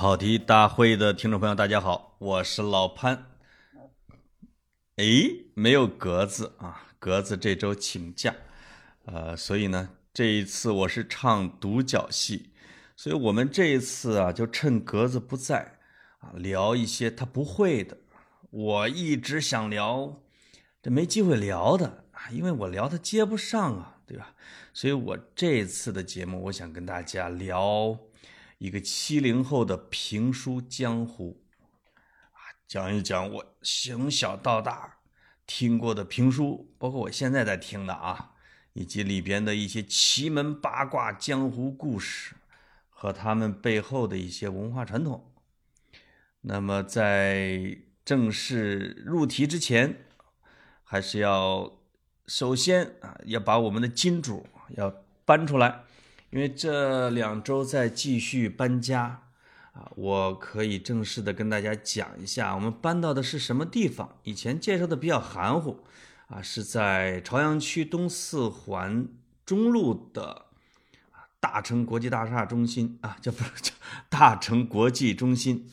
跑题大会的听众朋友，大家好，我是老潘。哎，没有格子啊，格子这周请假，呃，所以呢，这一次我是唱独角戏，所以我们这一次啊，就趁格子不在啊，聊一些他不会的，我一直想聊，这没机会聊的啊，因为我聊他接不上啊，对吧？所以我这次的节目，我想跟大家聊一个七零后的评书江湖啊，讲一讲我从小到大听过的评书，包括我现在在听的啊，以及里边的一些奇门八卦、江湖故事和他们背后的一些文化传统。那么在正式入题之前，还是要首先啊，要把我们的金主。要搬出来，因为这两周在继续搬家啊，我可以正式的跟大家讲一下，我们搬到的是什么地方。以前介绍的比较含糊啊，是在朝阳区东四环中路的大成国际大厦中心啊，叫不是叫大成国际中心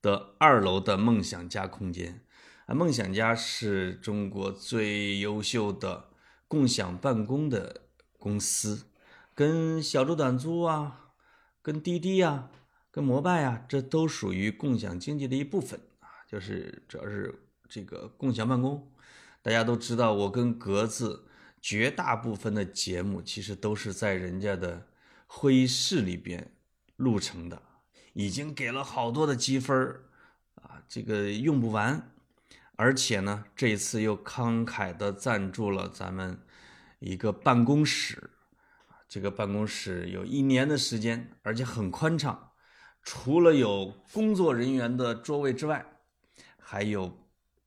的二楼的梦想家空间啊，梦想家是中国最优秀的。共享办公的公司，跟小猪短租啊，跟滴滴啊，跟摩拜啊，这都属于共享经济的一部分啊。就是主要是这个共享办公，大家都知道，我跟格子绝大部分的节目其实都是在人家的会议室里边录成的，已经给了好多的积分啊，这个用不完。而且呢，这一次又慷慨的赞助了咱们一个办公室，这个办公室有一年的时间，而且很宽敞，除了有工作人员的座位之外，还有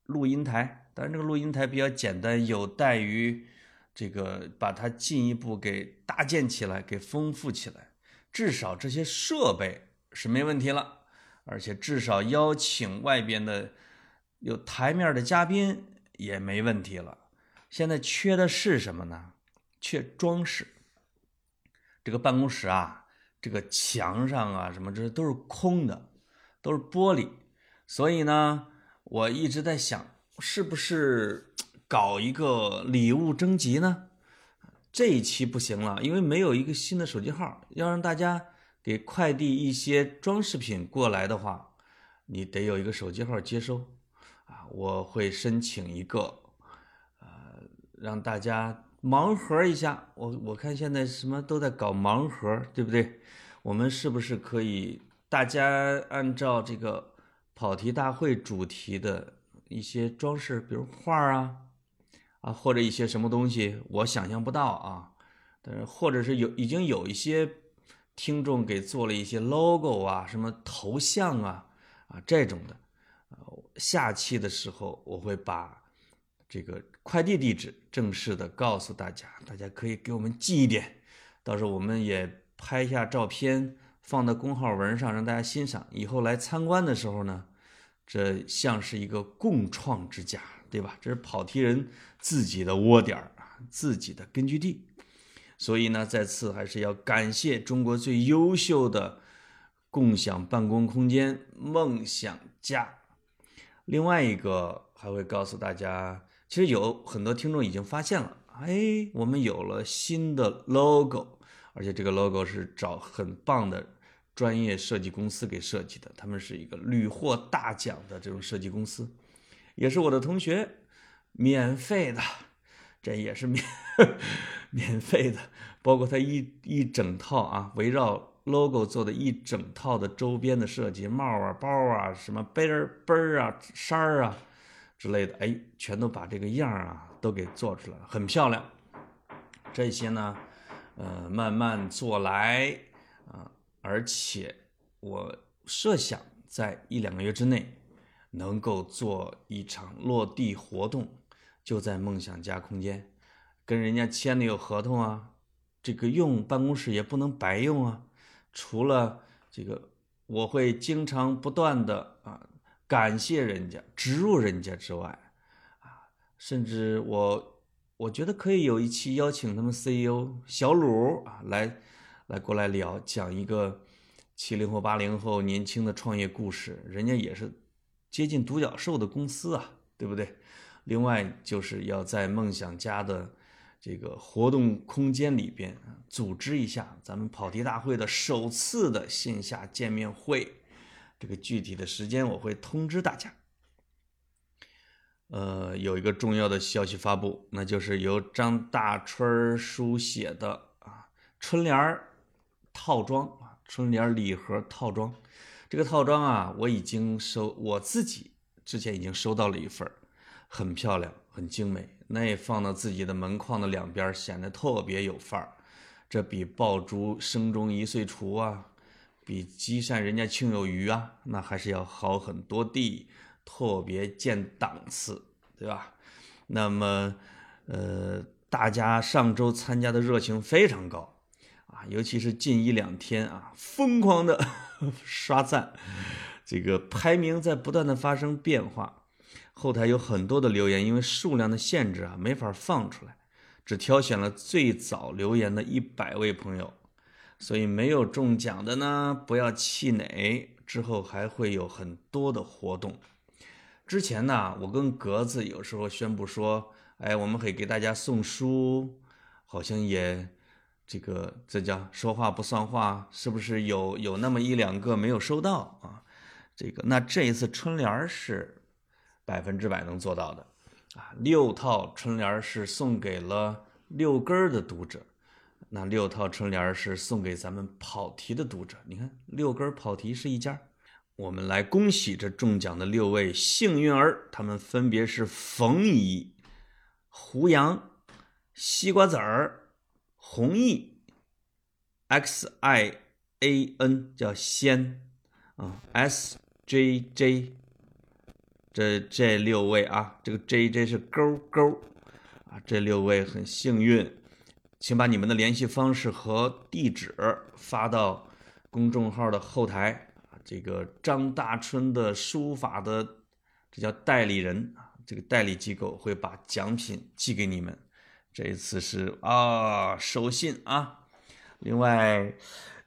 录音台。当然，这个录音台比较简单，有待于这个把它进一步给搭建起来，给丰富起来。至少这些设备是没问题了，而且至少邀请外边的。有台面的嘉宾也没问题了，现在缺的是什么呢？缺装饰。这个办公室啊，这个墙上啊，什么这都是空的，都是玻璃。所以呢，我一直在想，是不是搞一个礼物征集呢？这一期不行了，因为没有一个新的手机号，要让大家给快递一些装饰品过来的话，你得有一个手机号接收。啊，我会申请一个，呃，让大家盲盒一下。我我看现在什么都在搞盲盒，对不对？我们是不是可以大家按照这个跑题大会主题的一些装饰，比如画啊，啊，或者一些什么东西，我想象不到啊。但是或者是有已经有一些听众给做了一些 logo 啊，什么头像啊，啊这种的。下期的时候，我会把这个快递地址正式的告诉大家，大家可以给我们寄一点，到时候我们也拍一下照片，放到公号文上让大家欣赏。以后来参观的时候呢，这像是一个共创之家，对吧？这是跑题人自己的窝点啊，自己的根据地。所以呢，再次还是要感谢中国最优秀的共享办公空间——梦想家。另外一个还会告诉大家，其实有很多听众已经发现了，哎，我们有了新的 logo，而且这个 logo 是找很棒的专业设计公司给设计的，他们是一个屡获大奖的这种设计公司，也是我的同学，免费的，这也是免 免费的，包括他一一整套啊，围绕。logo 做的一整套的周边的设计，帽啊、包啊、什么背儿背儿啊、衫儿啊之类的，哎，全都把这个样儿啊都给做出来了，很漂亮。这些呢，呃，慢慢做来啊，而且我设想在一两个月之内能够做一场落地活动，就在梦想家空间，跟人家签的有合同啊，这个用办公室也不能白用啊。除了这个，我会经常不断的啊感谢人家、植入人家之外，啊，甚至我我觉得可以有一期邀请他们 CEO 小鲁啊来来过来聊，讲一个七零后、八零后年轻的创业故事，人家也是接近独角兽的公司啊，对不对？另外就是要在梦想家的这个活动空间里边组织一下咱们跑题大会的首次的线下见面会，这个具体的时间我会通知大家。呃，有一个重要的消息发布，那就是由张大春书写的啊春联儿套装啊。春联礼盒套装，这个套装啊，我已经收，我自己之前已经收到了一份很漂亮，很精美，那也放到自己的门框的两边，显得特别有范儿。这比爆竹声中一岁除啊，比积善人家庆有余啊，那还是要好很多的，特别见档次，对吧？那么，呃，大家上周参加的热情非常高。啊，尤其是近一两天啊，疯狂的 刷赞，这个排名在不断的发生变化。后台有很多的留言，因为数量的限制啊，没法放出来，只挑选了最早留言的一百位朋友。所以没有中奖的呢，不要气馁，之后还会有很多的活动。之前呢，我跟格子有时候宣布说，哎，我们可以给大家送书，好像也。这个这叫说话不算话，是不是有有那么一两个没有收到啊？这个那这一次春联是百分之百能做到的啊！六套春联是送给了六根的读者，那六套春联是送给咱们跑题的读者。你看六根跑题是一家，我们来恭喜这中奖的六位幸运儿，他们分别是冯乙、胡杨、西瓜子儿。弘毅，X I A N 叫仙啊，S J J 这这六位啊，这个 J J 是勾勾啊，这六位很幸运，请把你们的联系方式和地址发到公众号的后台啊，这个张大春的书法的这叫代理人啊，这个代理机构会把奖品寄给你们。这一次是啊，守信啊。另外，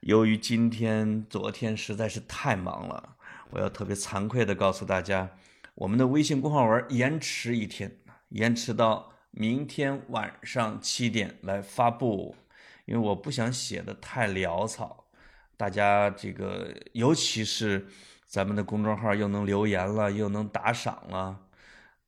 由于今天、昨天实在是太忙了，我要特别惭愧的告诉大家，我们的微信公号文延迟一天，延迟到明天晚上七点来发布。因为我不想写的太潦草，大家这个尤其是咱们的公众号又能留言了，又能打赏了，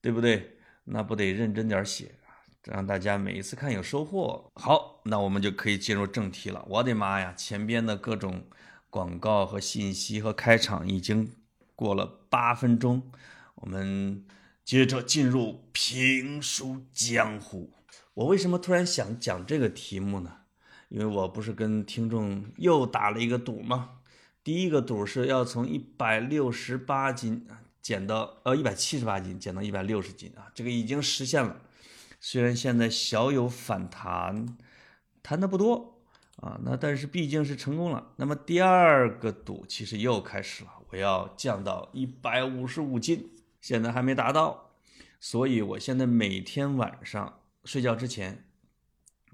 对不对？那不得认真点写。让大家每一次看有收获。好，那我们就可以进入正题了。我的妈呀，前边的各种广告和信息和开场已经过了八分钟，我们接着进入评书江湖。我为什么突然想讲这个题目呢？因为我不是跟听众又打了一个赌吗？第一个赌是要从一百六十八斤减到呃一百七十八斤，减到一百六十斤啊，这个已经实现了。虽然现在小有反弹，弹的不多啊，那但是毕竟是成功了。那么第二个赌其实又开始了，我要降到一百五十五斤，现在还没达到，所以我现在每天晚上睡觉之前，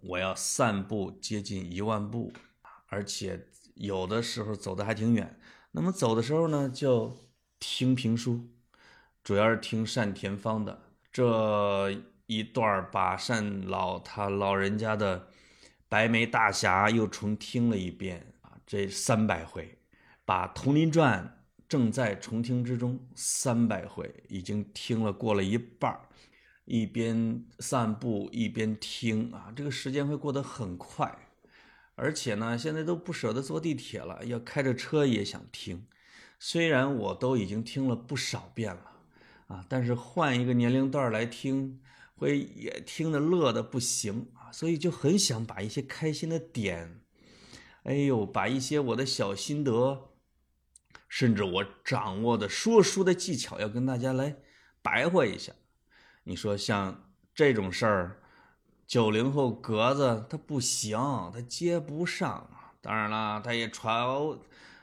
我要散步接近一万步，而且有的时候走的还挺远。那么走的时候呢，就听评书，主要是听单田芳的这。一段把单老他老人家的《白眉大侠》又重听了一遍啊，这三百回，把《铜林传》正在重听之中，三百回已经听了过了一半一边散步一边听啊，这个时间会过得很快，而且呢，现在都不舍得坐地铁了，要开着车也想听，虽然我都已经听了不少遍了啊，但是换一个年龄段来听。会也听得乐的不行啊，所以就很想把一些开心的点，哎呦，把一些我的小心得，甚至我掌握的说书的技巧，要跟大家来白话一下。你说像这种事儿，九零后格子他不行，他接不上。当然了，他也传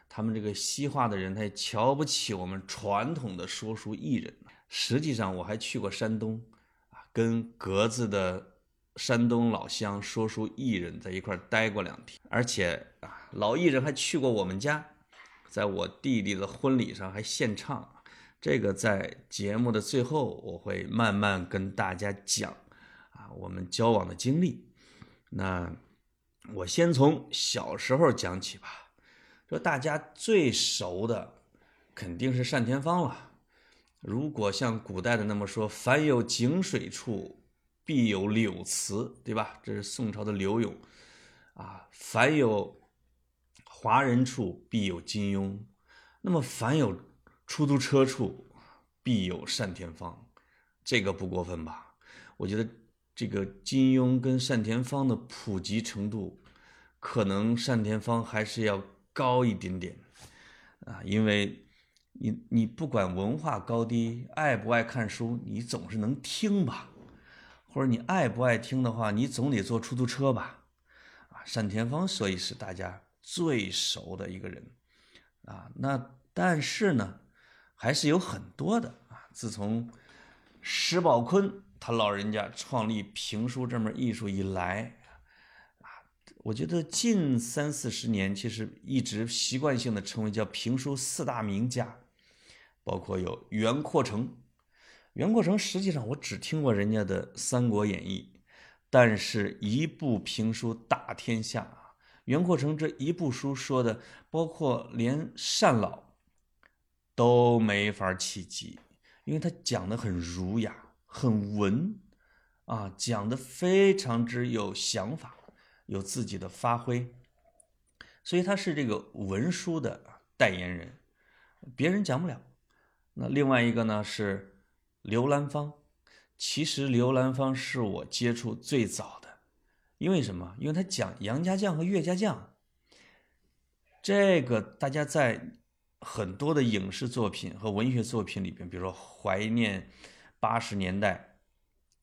他们这个西化的人，他也瞧不起我们传统的说书艺人。实际上，我还去过山东。跟格子的山东老乡说书艺人在一块待过两天，而且啊，老艺人还去过我们家，在我弟弟的婚礼上还献唱。这个在节目的最后我会慢慢跟大家讲啊，我们交往的经历。那我先从小时候讲起吧。说大家最熟的肯定是单田芳了。如果像古代的那么说，凡有井水处，必有柳词，对吧？这是宋朝的柳永啊。凡有华人处，必有金庸。那么凡有出租车处，必有单田芳，这个不过分吧？我觉得这个金庸跟单田芳的普及程度，可能单田芳还是要。高一点点，啊，因为你你不管文化高低，爱不爱看书，你总是能听吧，或者你爱不爱听的话，你总得坐出租车吧，啊，单田芳所以是大家最熟的一个人，啊，那但是呢，还是有很多的啊，自从石宝坤他老人家创立评书这门艺术以来。啊我觉得近三四十年，其实一直习惯性的称为叫评书四大名家，包括有袁阔成。袁阔成实际上我只听过人家的《三国演义》，但是一部评书打天下！袁阔成这一部书说的，包括连单老都没法企及，因为他讲的很儒雅、很文啊，讲的非常之有想法。有自己的发挥，所以他是这个文书的代言人，别人讲不了。那另外一个呢是刘兰芳，其实刘兰芳是我接触最早的，因为什么？因为他讲杨家将和岳家将，这个大家在很多的影视作品和文学作品里边，比如说怀念八十年代，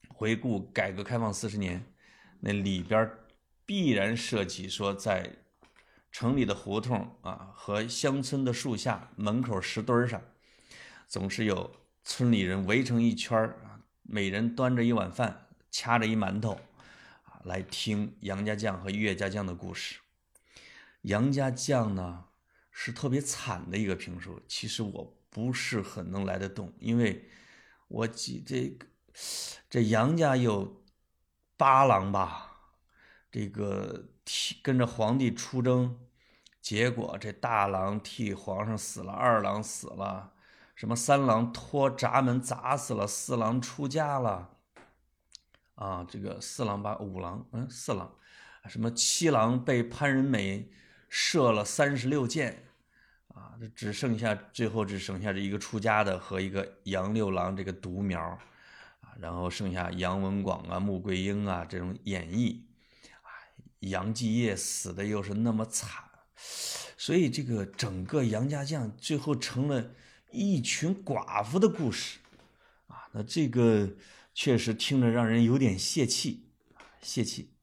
回顾改革开放四十年，那里边。必然涉及说，在城里的胡同啊和乡村的树下、门口石墩上，总是有村里人围成一圈啊，每人端着一碗饭，掐着一馒头，来听杨家将和岳家将的故事。杨家将呢是特别惨的一个评书，其实我不是很能来得动，因为我记这个这杨家有八郎吧。这个替跟着皇帝出征，结果这大郎替皇上死了，二郎死了，什么三郎托闸门砸死了，四郎出家了，啊，这个四郎把五郎，嗯，四郎，什么七郎被潘仁美射了三十六箭，啊，这只剩下最后只剩下这一个出家的和一个杨六郎这个独苗，啊，然后剩下杨文广啊、穆桂英啊这种演绎。啊杨继业死的又是那么惨，所以这个整个杨家将最后成了一群寡妇的故事，啊，那这个确实听着让人有点泄气，泄气。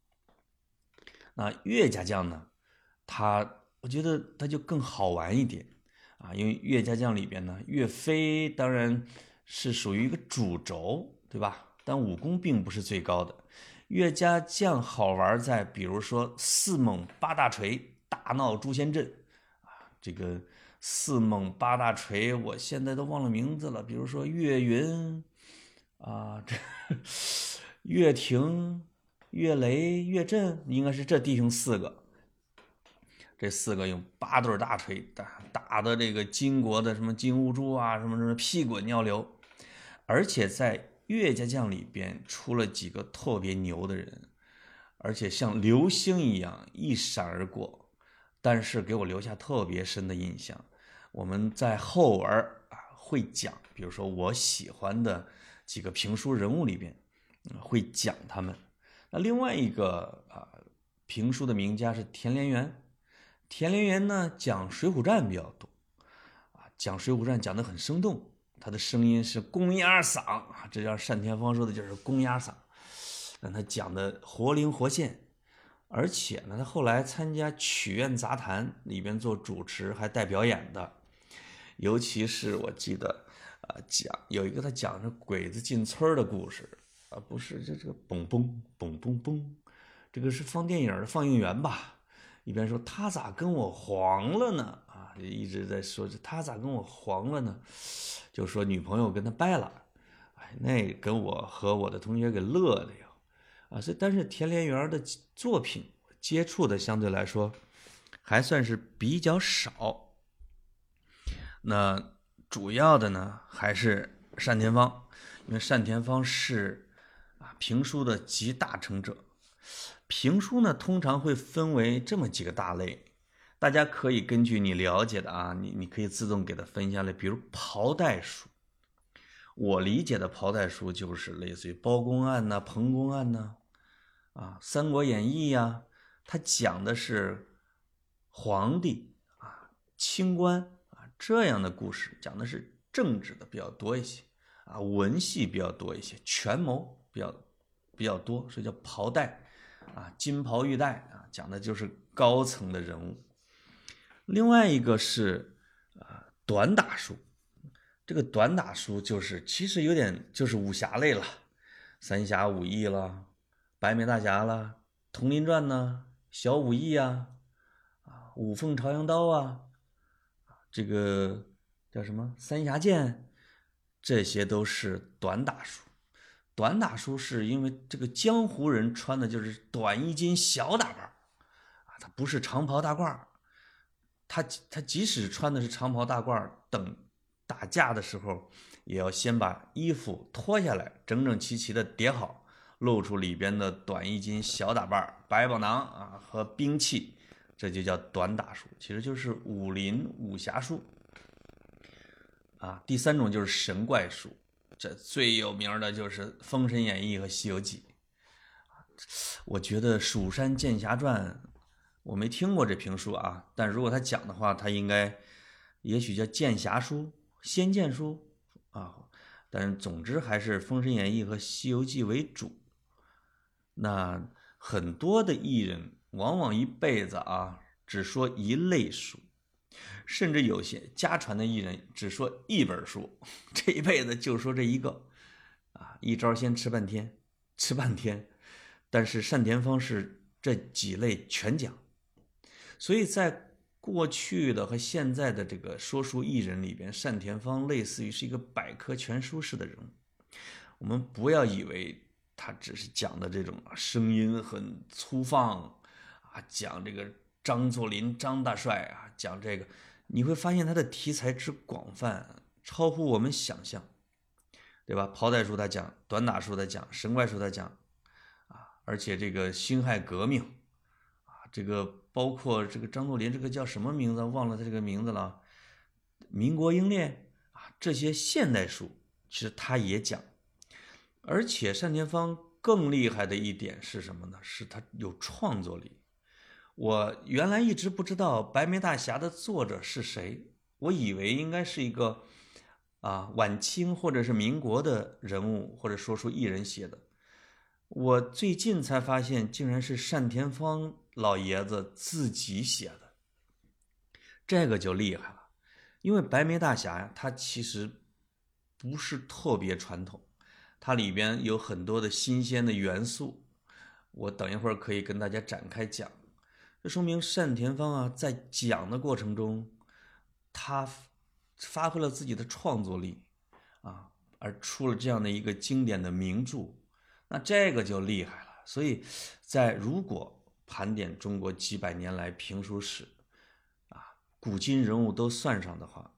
那岳家将呢，他我觉得他就更好玩一点，啊，因为岳家将里边呢，岳飞当然是属于一个主轴，对吧？但武功并不是最高的。岳家将好玩在，比如说四猛八大锤大闹诛仙阵，啊，这个四猛八大锤，我现在都忘了名字了。比如说岳云，啊，这岳霆、岳雷、岳震，应该是这弟兄四个。这四个用八对大锤打打的这个金国的什么金兀术啊，什么什么屁滚尿流，而且在。岳家将里边出了几个特别牛的人，而且像流星一样一闪而过，但是给我留下特别深的印象。我们在后文啊会讲，比如说我喜欢的几个评书人物里边，会讲他们。那另外一个啊评书的名家是田连元，田连元呢讲《水浒传》比较多，啊讲《水浒传》讲得很生动。他的声音是公鸭嗓啊，这叫单田芳说的就是公鸭嗓，让他讲的活灵活现，而且呢，他后来参加曲苑杂谈里边做主持还带表演的，尤其是我记得啊，讲有一个他讲的鬼子进村的故事啊，不是这这个嘣嘣嘣嘣嘣，这个是放电影的放映员吧，一边说他咋跟我黄了呢？啊，一直在说这他咋跟我黄了呢？就说女朋友跟他掰了，哎，那跟我和我的同学给乐的呀，啊，这但是田连元的作品接触的相对来说还算是比较少，那主要的呢还是单田芳，因为单田芳是啊评书的集大成者。评书呢，通常会分为这么几个大类，大家可以根据你了解的啊，你你可以自动给它分下来。比如袍带书，我理解的袍带书就是类似于包公案呐、彭公案呐，啊，《三国演义》呀，它讲的是皇帝啊、清官这样的故事，讲的是政治的比较多一些，啊，文戏比较多一些，权谋比较比较多，所以叫袍带。啊，金袍玉带啊，讲的就是高层的人物。另外一个是啊，短打书。这个短打书就是其实有点就是武侠类了，《三侠五义》了，《白眉大侠》了，《铜林传》呢，《小武义》啊，啊，《五凤朝阳刀》啊，这个叫什么《三侠剑》，这些都是短打书。短打书是因为这个江湖人穿的就是短衣襟小打扮啊，他不是长袍大褂他他即使穿的是长袍大褂等打架的时候，也要先把衣服脱下来，整整齐齐的叠好，露出里边的短衣襟小打扮百宝囊啊和兵器，这就叫短打书，其实就是武林武侠书啊。第三种就是神怪书。这最有名的就是《封神演义》和《西游记》我觉得《蜀山剑侠传》，我没听过这评书啊，但如果他讲的话，他应该也许叫剑侠书、仙剑书啊。但是总之还是《封神演义》和《西游记》为主。那很多的艺人往往一辈子啊，只说一类书。甚至有些家传的艺人只说一本书，这一辈子就说这一个，啊，一招先吃半天，吃半天。但是单田芳是这几类全讲，所以在过去的和现在的这个说书艺人里边，单田芳类似于是一个百科全书式的人物。我们不要以为他只是讲的这种声音很粗放啊，讲这个。张作霖，张大帅啊，讲这个，你会发现他的题材之广泛，超乎我们想象，对吧？袍带书他讲，短打书他讲，神怪书他讲，啊，而且这个辛亥革命，啊，这个包括这个张作霖，这个叫什么名字？忘了他这个名字了。民国英烈啊，这些现代书其实他也讲，而且单田芳更厉害的一点是什么呢？是他有创作力。我原来一直不知道《白眉大侠》的作者是谁，我以为应该是一个啊晚清或者是民国的人物或者说书艺人写的。我最近才发现，竟然是单田芳老爷子自己写的，这个就厉害了。因为《白眉大侠》呀，它其实不是特别传统，它里边有很多的新鲜的元素，我等一会儿可以跟大家展开讲。这说明单田芳啊，在讲的过程中，他发挥了自己的创作力啊，而出了这样的一个经典的名著，那这个就厉害了。所以，在如果盘点中国几百年来评书史啊，古今人物都算上的话，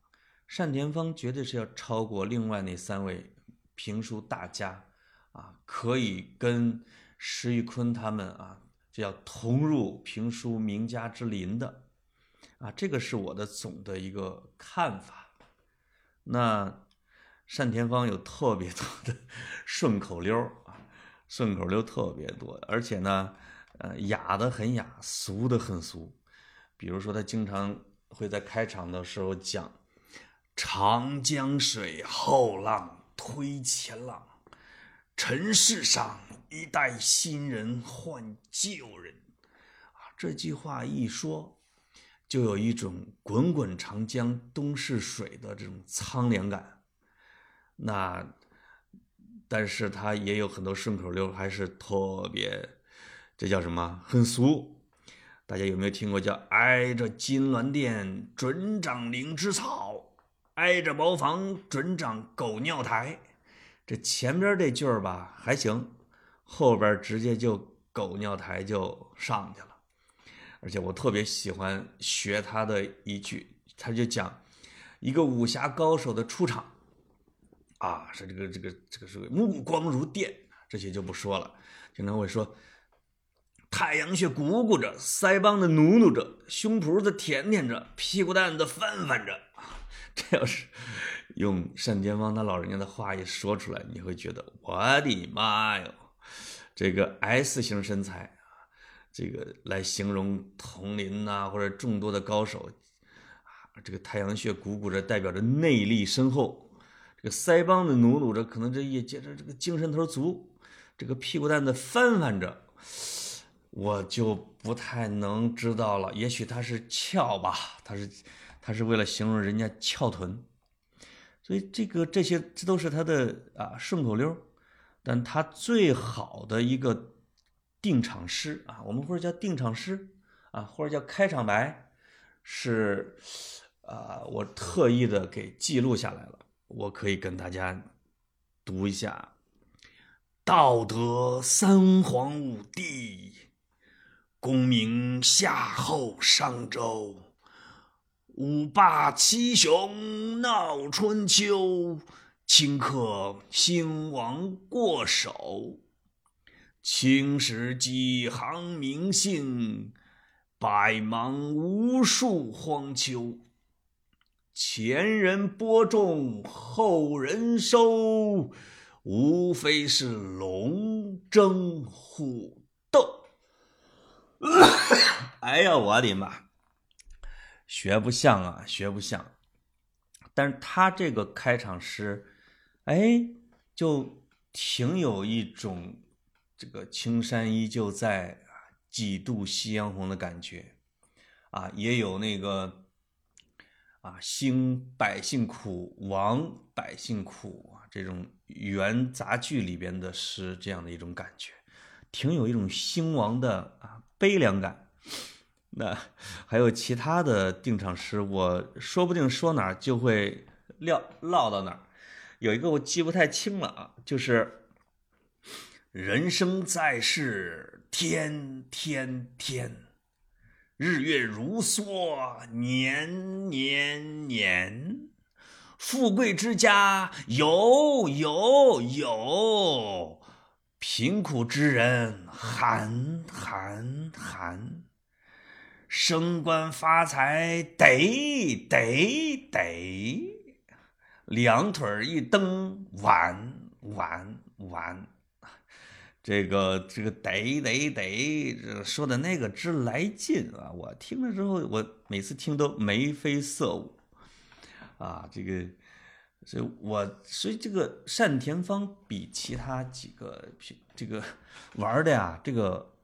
单田芳绝对是要超过另外那三位评书大家啊，可以跟石玉坤他们啊。这叫同入评书名家之林的，啊，这个是我的总的一个看法。那单田芳有特别多的顺口溜啊，顺口溜特别多，而且呢，呃，雅的很雅，俗的很俗。比如说，他经常会在开场的时候讲：“长江水后浪推前浪。”尘世上一代新人换旧人，啊，这句话一说，就有一种滚滚长江东逝水的这种苍凉感。那，但是他也有很多顺口溜，还是特别，这叫什么？很俗。大家有没有听过叫“挨着金銮殿准长灵芝草，挨着茅房准长狗尿苔”？这前边这句儿吧还行，后边直接就狗尿台就上去了。而且我特别喜欢学他的一句，他就讲一个武侠高手的出场，啊，是这个这个这个是目光如电，这些就不说了，经常会说。太阳穴鼓鼓着，腮帮子努努着，胸脯子舔舔着，屁股蛋子翻翻着。这要是用单田芳他老人家的话一说出来，你会觉得我的妈哟！这个 S 型身材啊，这个来形容佟林呐，或者众多的高手啊，这个太阳穴鼓鼓着，代表着内力深厚；这个腮帮子努努着，可能这也接着这个精神头足；这个屁股蛋子翻翻着。我就不太能知道了，也许他是翘吧，他是，他是为了形容人家翘臀，所以这个这些这都是他的啊顺口溜，但他最好的一个定场诗啊，我们或者叫定场诗啊，或者叫开场白，是啊，我特意的给记录下来了，我可以跟大家读一下：道德三皇五帝。功名夏后商周，五霸七雄闹春秋，顷刻兴亡过手。青史几行名姓，百忙无数荒丘。前人播种，后人收，无非是龙争虎斗。哎呀，我的妈！学不像啊，学不像。但是他这个开场诗，哎，就挺有一种这个青山依旧在，几度夕阳红的感觉啊，也有那个啊，兴百姓苦，亡百姓苦啊，这种元杂剧里边的诗这样的一种感觉，挺有一种兴亡的啊。悲凉感，那还有其他的定场诗，我说不定说哪儿就会撂唠到哪儿。有一个我记不太清了啊，就是人生在世天天天，日月如梭年年年，富贵之家有有有。贫苦之人寒寒寒，升官发财得得得，两腿一蹬完完完，这个这个得得得，说的那个之来劲啊！我听了之后，我每次听都眉飞色舞啊！这个。所以，我所以这个单田芳比其他几个这个玩的呀，这个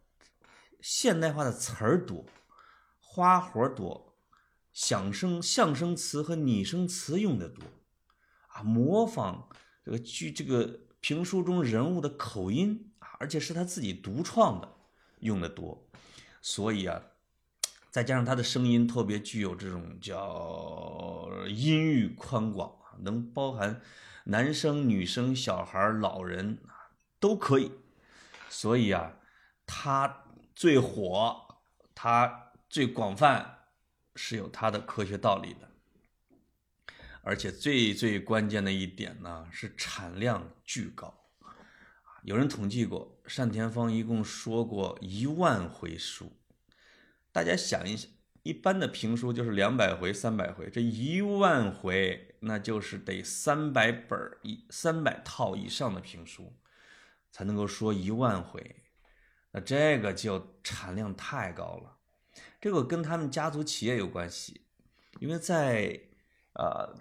现代化的词儿多，花活多，响声相声词和拟声词用的多，模仿这个剧这个评书中人物的口音啊，而且是他自己独创的，用的多，所以啊，再加上他的声音特别具有这种叫音域宽广。能包含男生、女生、小孩、老人啊，都可以。所以啊，他最火，他最广泛，是有他的科学道理的。而且最最关键的一点呢，是产量巨高。有人统计过，单田芳一共说过一万回书。大家想一想。一般的评书就是两百回、三百回，这一万回，那就是得三百本一三百套以上的评书，才能够说一万回。那这个就产量太高了。这个跟他们家族企业有关系，因为在呃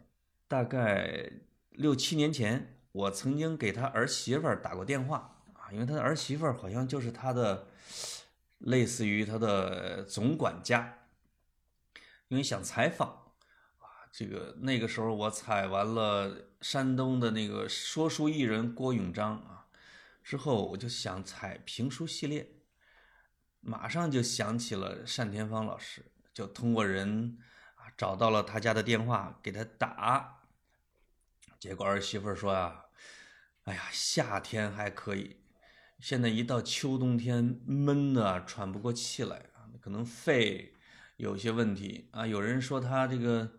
大概六七年前，我曾经给他儿媳妇打过电话啊，因为他的儿媳妇好像就是他的类似于他的总管家。因为想采访，啊，这个那个时候我采完了山东的那个说书艺人郭永章啊，之后我就想采评书系列，马上就想起了单田芳老师，就通过人啊找到了他家的电话，给他打。结果儿媳妇说啊，哎呀，夏天还可以，现在一到秋冬天闷的喘不过气来啊，可能肺有些问题啊。有人说他这个。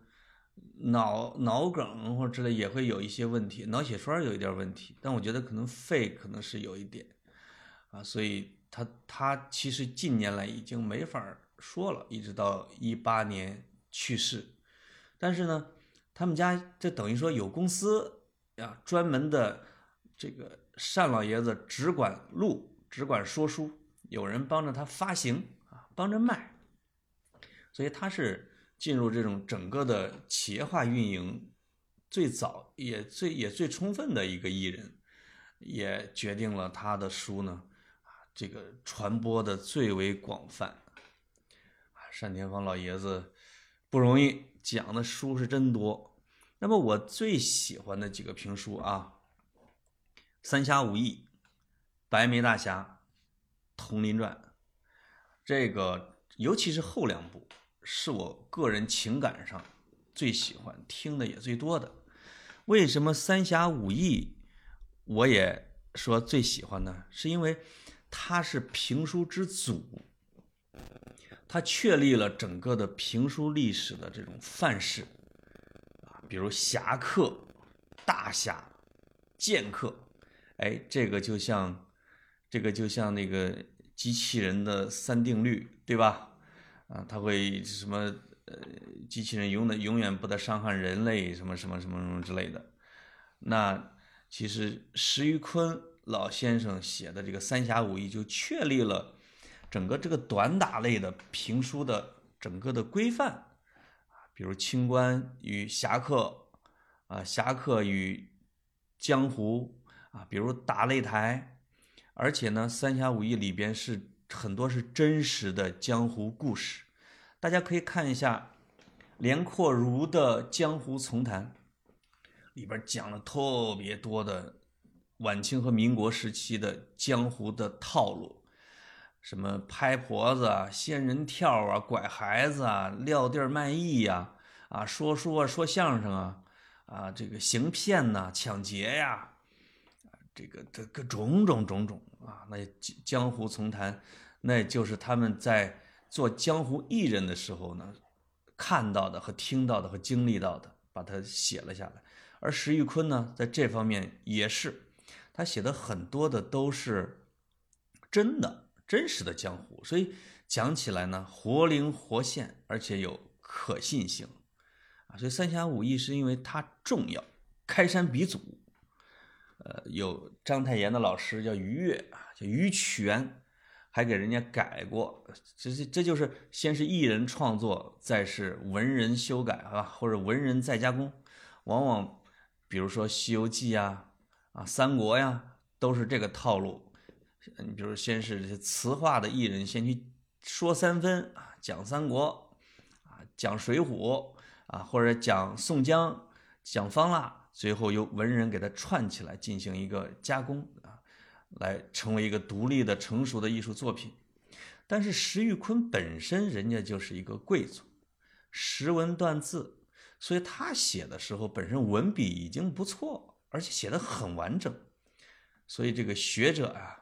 脑脑梗或者之类也会有一些问题，脑血栓有一点问题，但我觉得可能肺可能是有一点，啊，所以他他其实近年来已经没法说了，一直到一八年去世，但是呢，他们家这等于说有公司呀，专门的这个单老爷子只管录，只管说书，有人帮着他发行啊，帮着卖，所以他是。进入这种整个的企业化运营最早也最也最充分的一个艺人，也决定了他的书呢啊这个传播的最为广泛啊单田芳老爷子不容易，讲的书是真多。那么我最喜欢的几个评书啊，《三侠五义》《白眉大侠》《铜林传》，这个尤其是后两部。是我个人情感上最喜欢听的也最多的。为什么《三侠五义》我也说最喜欢呢？是因为它是评书之祖，它确立了整个的评书历史的这种范式，比如侠客、大侠、剑客，哎，这个就像这个就像那个机器人的三定律，对吧？啊，他会什么？呃，机器人永的永远不得伤害人类，什么什么什么什么之类的。那其实石玉坤老先生写的这个《三侠五义》就确立了整个这个短打类的评书的整个的规范，比如清官与侠客啊，侠客与江湖啊，比如打擂台，而且呢，《三侠五义》里边是。很多是真实的江湖故事，大家可以看一下连阔如的《江湖丛谈》，里边讲了特别多的晚清和民国时期的江湖的套路，什么拍婆子啊、仙人跳啊、拐孩子啊、撂地卖艺呀、啊说书啊、说相声啊、啊这个行骗呐、抢劫呀。这个这个种种种种啊，那江湖丛谈，那就是他们在做江湖艺人的时候呢，看到的和听到的和经历到的，把它写了下来。而石玉坤呢，在这方面也是，他写的很多的都是真的真实的江湖，所以讲起来呢，活灵活现，而且有可信性啊。所以《三侠五义》是因为它重要，开山鼻祖。呃，有章太炎的老师叫于越啊，叫于全，还给人家改过。这这这就是先是艺人创作，再是文人修改啊，或者文人再加工。往往比如说《西游记》呀，啊，《三国》呀，都是这个套路。你比如先是这些词话的艺人先去说三分啊，讲三国啊，讲水浒啊，或者讲宋江，讲方腊。最后由文人给他串起来，进行一个加工啊，来成为一个独立的、成熟的艺术作品。但是石玉坤本身人家就是一个贵族，识文断字，所以他写的时候本身文笔已经不错，而且写的很完整。所以这个学者啊，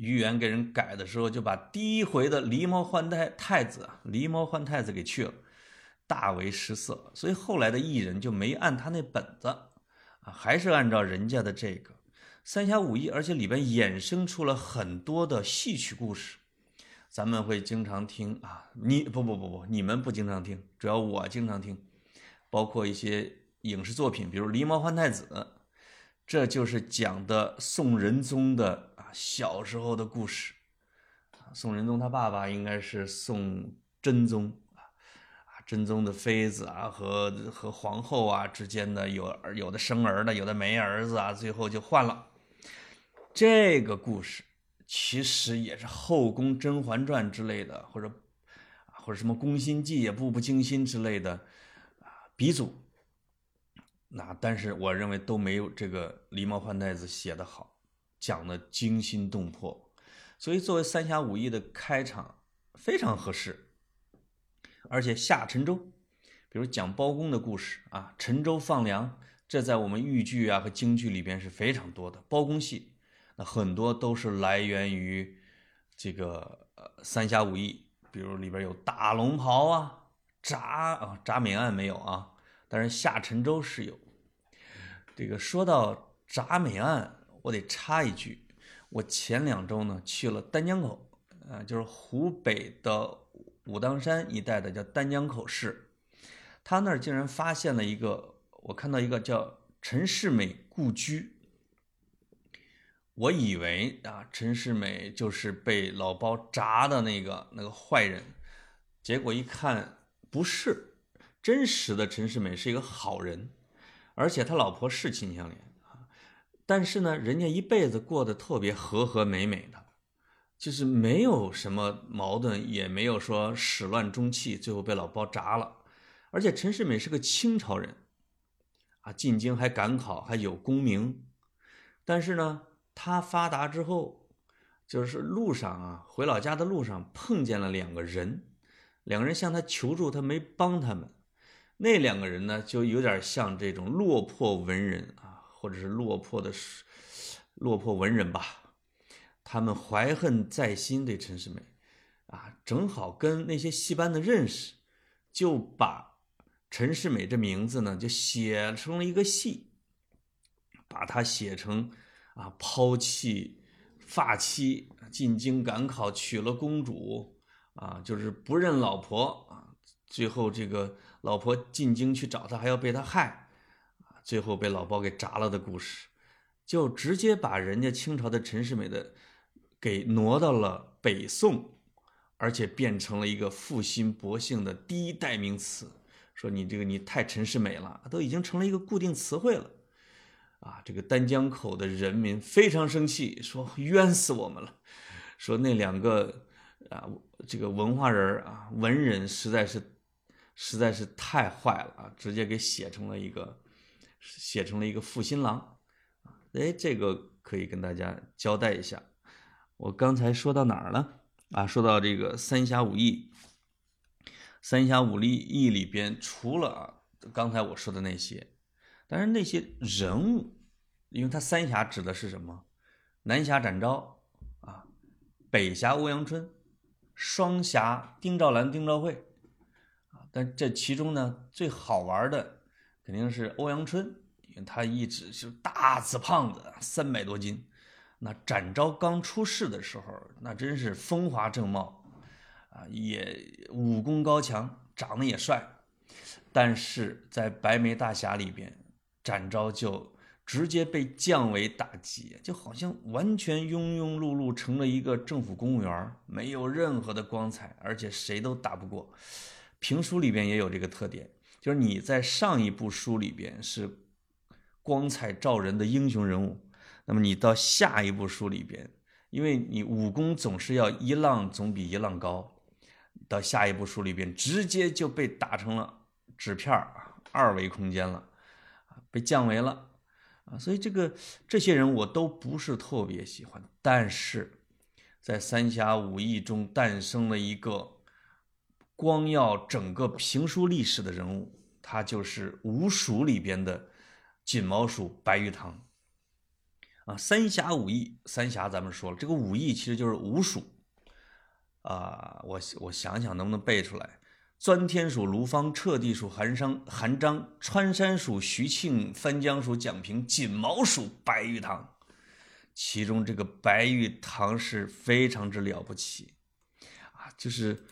于元给人改的时候，就把第一回的狸猫换太太子啊，狸猫换太子给去了。大为失色，所以后来的艺人就没按他那本子啊，还是按照人家的这个《三侠五义》，而且里边衍生出了很多的戏曲故事，咱们会经常听啊。你不不不不，你们不经常听，主要我经常听，包括一些影视作品，比如《狸猫换太子》，这就是讲的宋仁宗的小时候的故事。宋仁宗他爸爸应该是宋真宗啊。真宗的妃子啊，和和皇后啊之间的有有的生儿的，有的没儿子啊，最后就换了。这个故事其实也是后宫《甄嬛传》之类的，或者或者什么《宫心计》也《步步惊心》之类的啊鼻祖。那但是我认为都没有这个《狸猫换太子》写的好，讲的惊心动魄。所以作为《三侠五义》的开场非常合适。而且下沉舟，比如讲包公的故事啊，沉舟放粮，这在我们豫剧啊和京剧里边是非常多的。包公戏，那很多都是来源于这个《三侠五义》，比如里边有打龙袍啊、铡啊、铡美案没有啊，但是下沉舟是有。这个说到铡美案，我得插一句，我前两周呢去了丹江口，呃，就是湖北的。武当山一带的叫丹江口市，他那儿竟然发现了一个，我看到一个叫陈世美故居。我以为啊，陈世美就是被老包铡的那个那个坏人，结果一看不是，真实的陈世美是一个好人，而且他老婆是秦香莲，但是呢，人家一辈子过得特别和和美美的。就是没有什么矛盾，也没有说始乱终弃，最后被老包铡了。而且陈世美是个清朝人，啊，进京还赶考，还有功名。但是呢，他发达之后，就是路上啊，回老家的路上碰见了两个人，两个人向他求助，他没帮他们。那两个人呢，就有点像这种落魄文人，或者是落魄的落魄文人吧。他们怀恨在心，对陈世美，啊，正好跟那些戏班的认识，就把陈世美这名字呢，就写成了一个戏，把他写成啊，抛弃发妻，进京赶考，娶了公主，啊，就是不认老婆啊，最后这个老婆进京去找他，还要被他害，最后被老包给铡了的故事，就直接把人家清朝的陈世美的。给挪到了北宋，而且变成了一个负心薄幸的第一代名词。说你这个你太陈世美了，都已经成了一个固定词汇了。啊，这个丹江口的人民非常生气，说冤死我们了。说那两个啊，这个文化人啊，文人实在是实在是太坏了啊，直接给写成了一个写成了一个负心郎。哎，这个可以跟大家交代一下。我刚才说到哪儿了啊？说到这个《三侠五义》，《三侠五义》里边除了刚才我说的那些，但是那些人物，因为他三侠指的是什么？南侠展昭啊，北侠欧阳春，双侠丁兆兰、丁兆慧啊。但这其中呢，最好玩的肯定是欧阳春，因为他一直是大紫胖子，三百多斤。那展昭刚出世的时候，那真是风华正茂，啊，也武功高强，长得也帅，但是在白眉大侠里边，展昭就直接被降为大吉，就好像完全庸庸碌碌成了一个政府公务员，没有任何的光彩，而且谁都打不过。评书里边也有这个特点，就是你在上一部书里边是光彩照人的英雄人物。那么你到下一部书里边，因为你武功总是要一浪总比一浪高，到下一部书里边直接就被打成了纸片儿二维空间了，被降维了啊！所以这个这些人我都不是特别喜欢，但是在三侠五义中诞生了一个光耀整个评书历史的人物，他就是五鼠里边的锦毛鼠白玉堂。啊，三侠五义，三侠咱们说了，这个五义其实就是五鼠啊。我我想想能不能背出来：钻天鼠卢方，彻地鼠韩商韩章，穿山鼠徐庆，翻江鼠蒋平，锦毛鼠白玉堂。其中这个白玉堂是非常之了不起啊！就是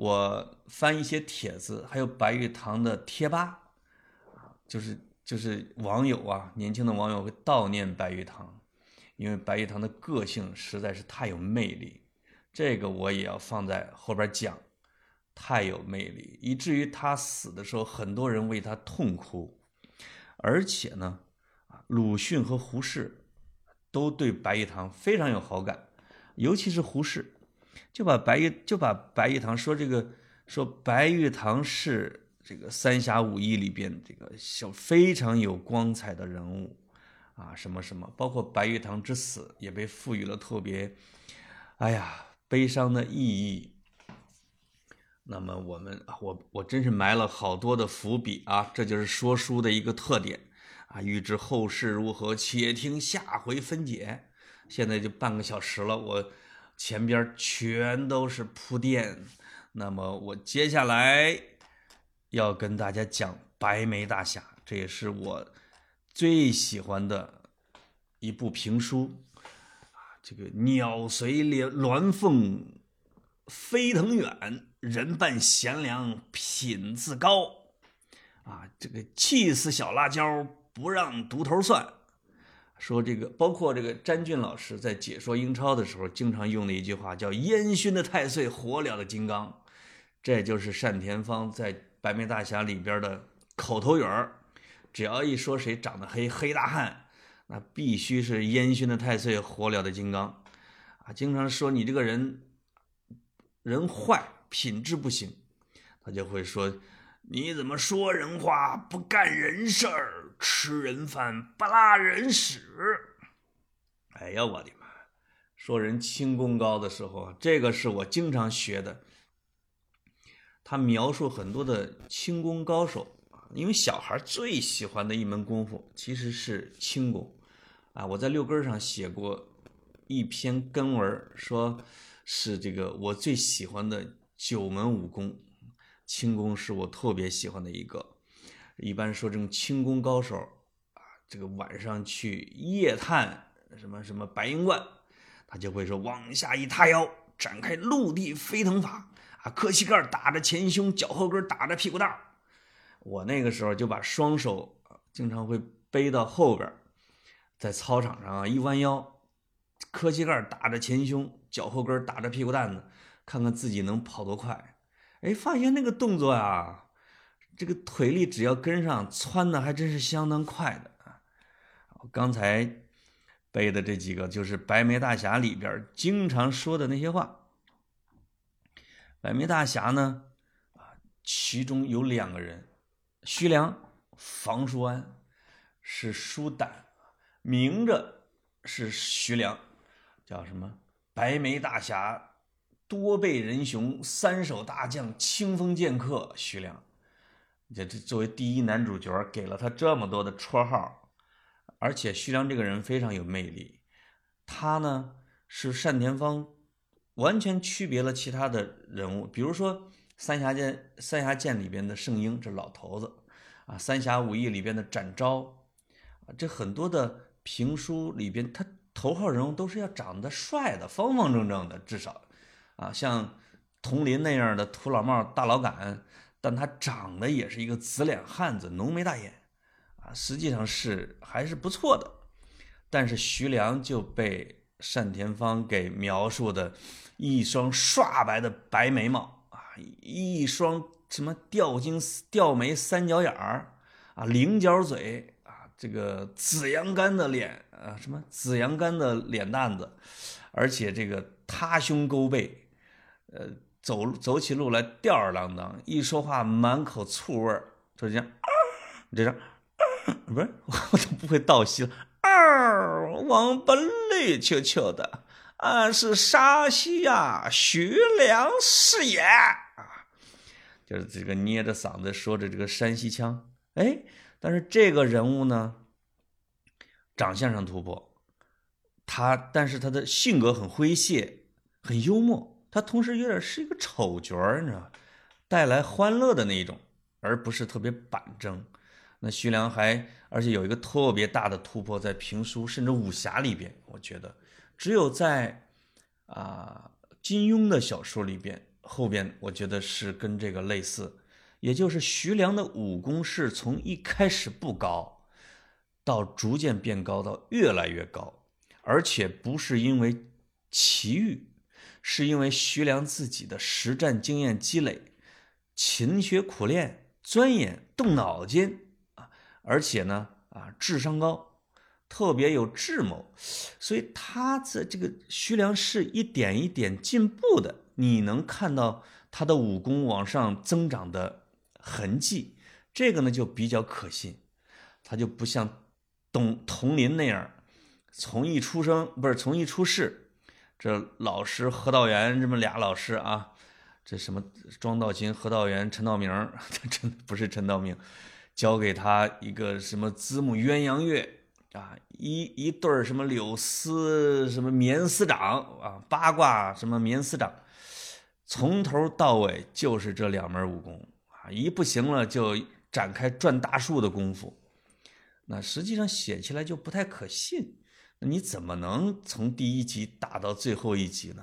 我翻一些帖子，还有白玉堂的贴吧，就是。就是网友啊，年轻的网友会悼念白玉堂，因为白玉堂的个性实在是太有魅力，这个我也要放在后边讲，太有魅力，以至于他死的时候，很多人为他痛哭，而且呢，鲁迅和胡适都对白玉堂非常有好感，尤其是胡适，就把白玉就把白玉堂说这个说白玉堂是。这个《三侠五义》里边，这个小非常有光彩的人物，啊，什么什么，包括白玉堂之死也被赋予了特别，哎呀，悲伤的意义。那么我们，我我真是埋了好多的伏笔啊！这就是说书的一个特点啊！欲知后事如何，且听下回分解。现在就半个小时了，我前边全都是铺垫。那么我接下来要跟大家讲《白眉大侠》，这也是我最喜欢的一部评书啊！这个鸟随鸾鸾凤飞腾远。人伴贤良品自高，啊，这个气死小辣椒不让独头蒜。说这个，包括这个詹俊老师在解说英超的时候，经常用的一句话叫“烟熏的太岁，火燎的金刚”，这就是单田芳在《白眉大侠》里边的口头语儿。只要一说谁长得黑，黑大汉，那必须是烟熏的太岁，火燎的金刚。啊，经常说你这个人人坏。品质不行，他就会说：“你怎么说人话不干人事儿，吃人饭不拉人屎？”哎呀，我的妈！说人轻功高的时候，这个是我经常学的。他描述很多的轻功高手，因为小孩最喜欢的一门功夫其实是轻功啊。我在六根上写过一篇根文，说是这个我最喜欢的。九门武功，轻功是我特别喜欢的一个。一般说这种轻功高手啊，这个晚上去夜探什么什么白云观，他就会说往下一塌腰，展开陆地飞腾法啊，磕膝盖打着前胸，脚后跟打着屁股蛋。我那个时候就把双手经常会背到后边，在操场上啊一弯腰，磕膝盖打着前胸，脚后跟打着屁股蛋子。看看自己能跑多快，哎，发现那个动作啊，这个腿力只要跟上，窜的还真是相当快的啊！我刚才背的这几个就是《白眉大侠》里边经常说的那些话。白眉大侠呢，啊，其中有两个人，徐良、房叔安，是书胆，明着是徐良，叫什么？白眉大侠。多倍人雄，三手大将，清风剑客徐良，这这作为第一男主角，给了他这么多的绰号，而且徐良这个人非常有魅力，他呢是单田芳完全区别了其他的人物，比如说《三侠剑》《三侠剑》里边的圣婴，这老头子啊，《三侠五义》里边的展昭，这很多的评书里边，他头号人物都是要长得帅的，方方正正的，至少。啊，像佟林那样的土老帽大老杆，但他长得也是一个紫脸汉子，浓眉大眼，啊，实际上是还是不错的。但是徐良就被单田芳给描述的，一双刷白的白眉毛啊，一双什么吊睛吊眉三角眼儿啊，菱角嘴啊，这个紫阳干的脸啊，什么紫阳干的脸蛋子，而且这个塌胸勾背。呃，走走起路来吊儿郎当，一说话满口醋味儿，就这样，这样，不是，我都不会倒吸了。二王八累球球的，俺是沙溪呀，徐良是也啊，就是这个捏着嗓子说着这个山西腔。哎，但是这个人物呢，长相上突破，他但是他的性格很诙谐，很幽默。他同时有点是一个丑角儿，你知道？带来欢乐的那一种，而不是特别板正。那徐良还而且有一个特别大的突破，在评书甚至武侠里边，我觉得只有在啊金庸的小说里边后边，我觉得是跟这个类似，也就是徐良的武功是从一开始不高，到逐渐变高，到越来越高，而且不是因为奇遇。是因为徐良自己的实战经验积累，勤学苦练、钻研、动脑筋啊，而且呢啊智商高，特别有智谋，所以他在这个徐良是一点一点进步的，你能看到他的武功往上增长的痕迹，这个呢就比较可信，他就不像董佟林那样，从一出生不是从一出世。这老师何道元这么俩老师啊，这什么庄道勤、何道元、陈道明，这真不是陈道明，教给他一个什么子母鸳鸯乐啊，一一对儿什么柳丝什么棉丝掌啊，八卦什么棉丝掌，从头到尾就是这两门武功啊，一不行了就展开转大树的功夫，那实际上写起来就不太可信。你怎么能从第一集打到最后一集呢？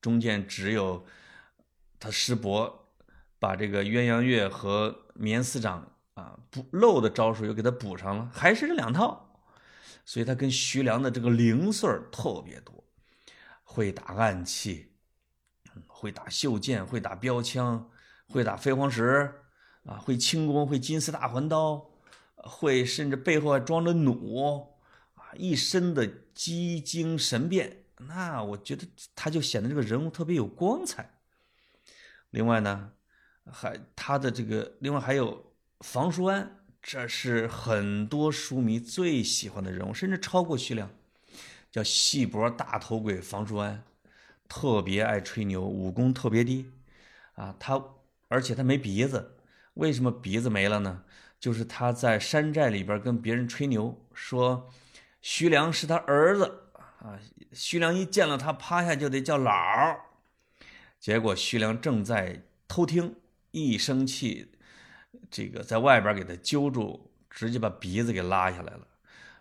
中间只有他师伯把这个鸳鸯月和棉丝掌啊补漏的招数又给他补上了，还是这两套，所以他跟徐良的这个零碎特别多，会打暗器，会打袖剑，会打标枪，会打飞黄石啊，会轻功，会金丝大环刀，会甚至背后还装着弩。一身的机精神变，那我觉得他就显得这个人物特别有光彩。另外呢，还他的这个，另外还有房叔安，这是很多书迷最喜欢的人物，甚至超过徐良，叫细脖大头鬼房叔安，特别爱吹牛，武功特别低啊。他而且他没鼻子，为什么鼻子没了呢？就是他在山寨里边跟别人吹牛说。徐良是他儿子啊！徐良一见了他，趴下就得叫老。结果徐良正在偷听，一生气，这个在外边给他揪住，直接把鼻子给拉下来了。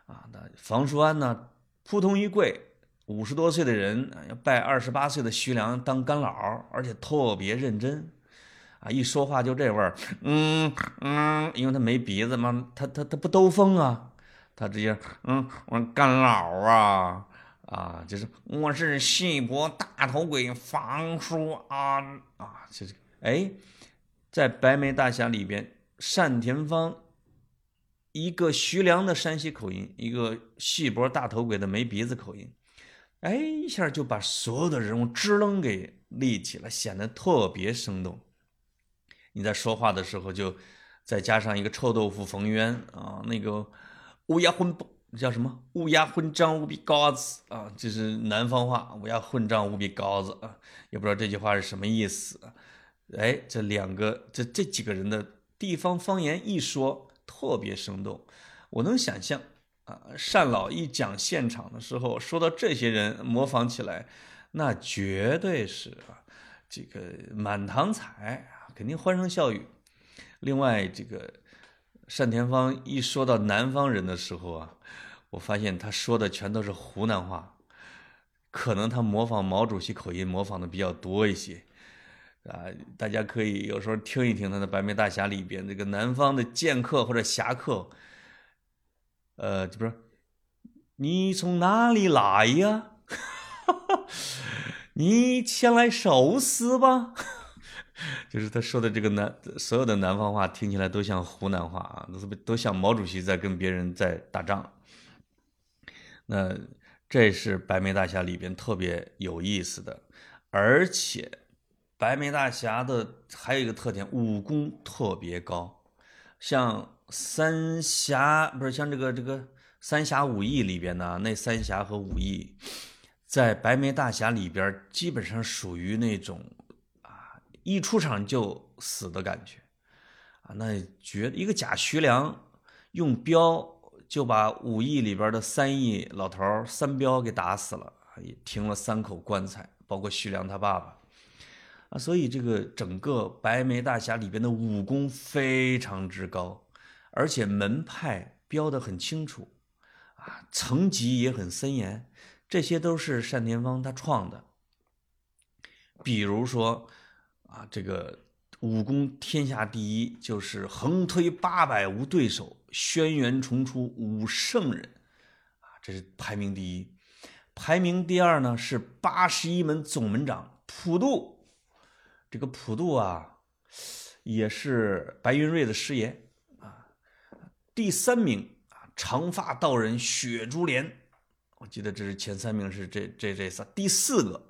啊，那房叔安呢，扑通一跪，五十多岁的人要拜二十八岁的徐良当干老，而且特别认真，啊，一说话就这味儿，嗯嗯，因为他没鼻子嘛，他他他不兜风啊。他直接，嗯，我说干老啊，啊，就是我是细脖大头鬼房叔啊啊，就是，哎，在白眉大侠里边，单田芳一个徐良的山西口音，一个细脖大头鬼的没鼻子口音，哎，一下就把所有的人物支棱给立起了，显得特别生动。你在说话的时候，就再加上一个臭豆腐冯渊啊，那个。乌鸦混不叫什么？乌鸦混账无比高子啊！这是南方话，乌鸦混账无比高子啊！也不知道这句话是什么意思。哎，这两个这这几个人的地方方言一说，特别生动。我能想象啊，单老一讲现场的时候，说到这些人模仿起来，那绝对是啊，这个满堂彩啊，肯定欢声笑语。另外这个。单田芳一说到南方人的时候啊，我发现他说的全都是湖南话，可能他模仿毛主席口音模仿的比较多一些，啊，大家可以有时候听一听他的《白眉大侠》里边这个南方的剑客或者侠客，呃，这不是你从哪里来呀？你前来受死吧？就是他说的这个南所有的南方话听起来都像湖南话啊，都都像毛主席在跟别人在打仗。那这是白眉大侠里边特别有意思的，而且白眉大侠的还有一个特点，武功特别高，像三侠不是像这个这个三侠五义里边呢，那三侠和五义在白眉大侠里边基本上属于那种。一出场就死的感觉，啊，那绝一个假徐良用镖就把武义里边的三义老头三镖给打死了，也停了三口棺材，包括徐良他爸爸，啊，所以这个整个白眉大侠里边的武功非常之高，而且门派标的很清楚，啊，层级也很森严，这些都是单田芳他创的，比如说。啊，这个武功天下第一就是横推八百无对手，轩辕重出五圣人，啊，这是排名第一。排名第二呢是八十一门总门长普渡，这个普渡啊，也是白云瑞的师爷啊。第三名啊，长发道人雪珠莲，我记得这是前三名是这这这仨。第四个。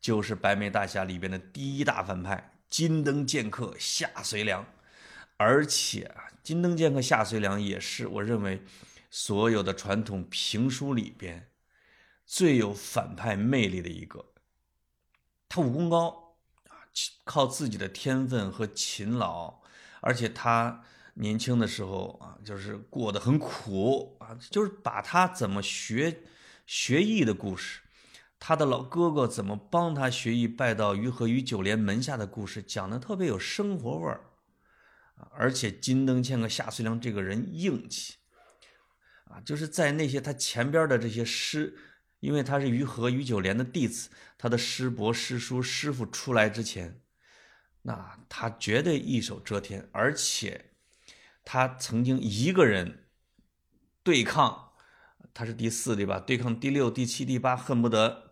就是白眉大侠里边的第一大反派金灯剑客夏随良，而且啊，金灯剑客夏随良也是我认为所有的传统评书里边最有反派魅力的一个。他武功高啊，靠自己的天分和勤劳，而且他年轻的时候啊，就是过得很苦啊，就是把他怎么学学艺的故事。他的老哥哥怎么帮他学艺，拜到于和于九莲门下的故事，讲的特别有生活味儿，而且金灯签和夏遂良这个人硬气，啊，就是在那些他前边的这些师，因为他是于和于九莲的弟子，他的师伯师叔师傅出来之前，那他绝对一手遮天，而且他曾经一个人对抗，他是第四对吧？对抗第六、第七、第八，恨不得。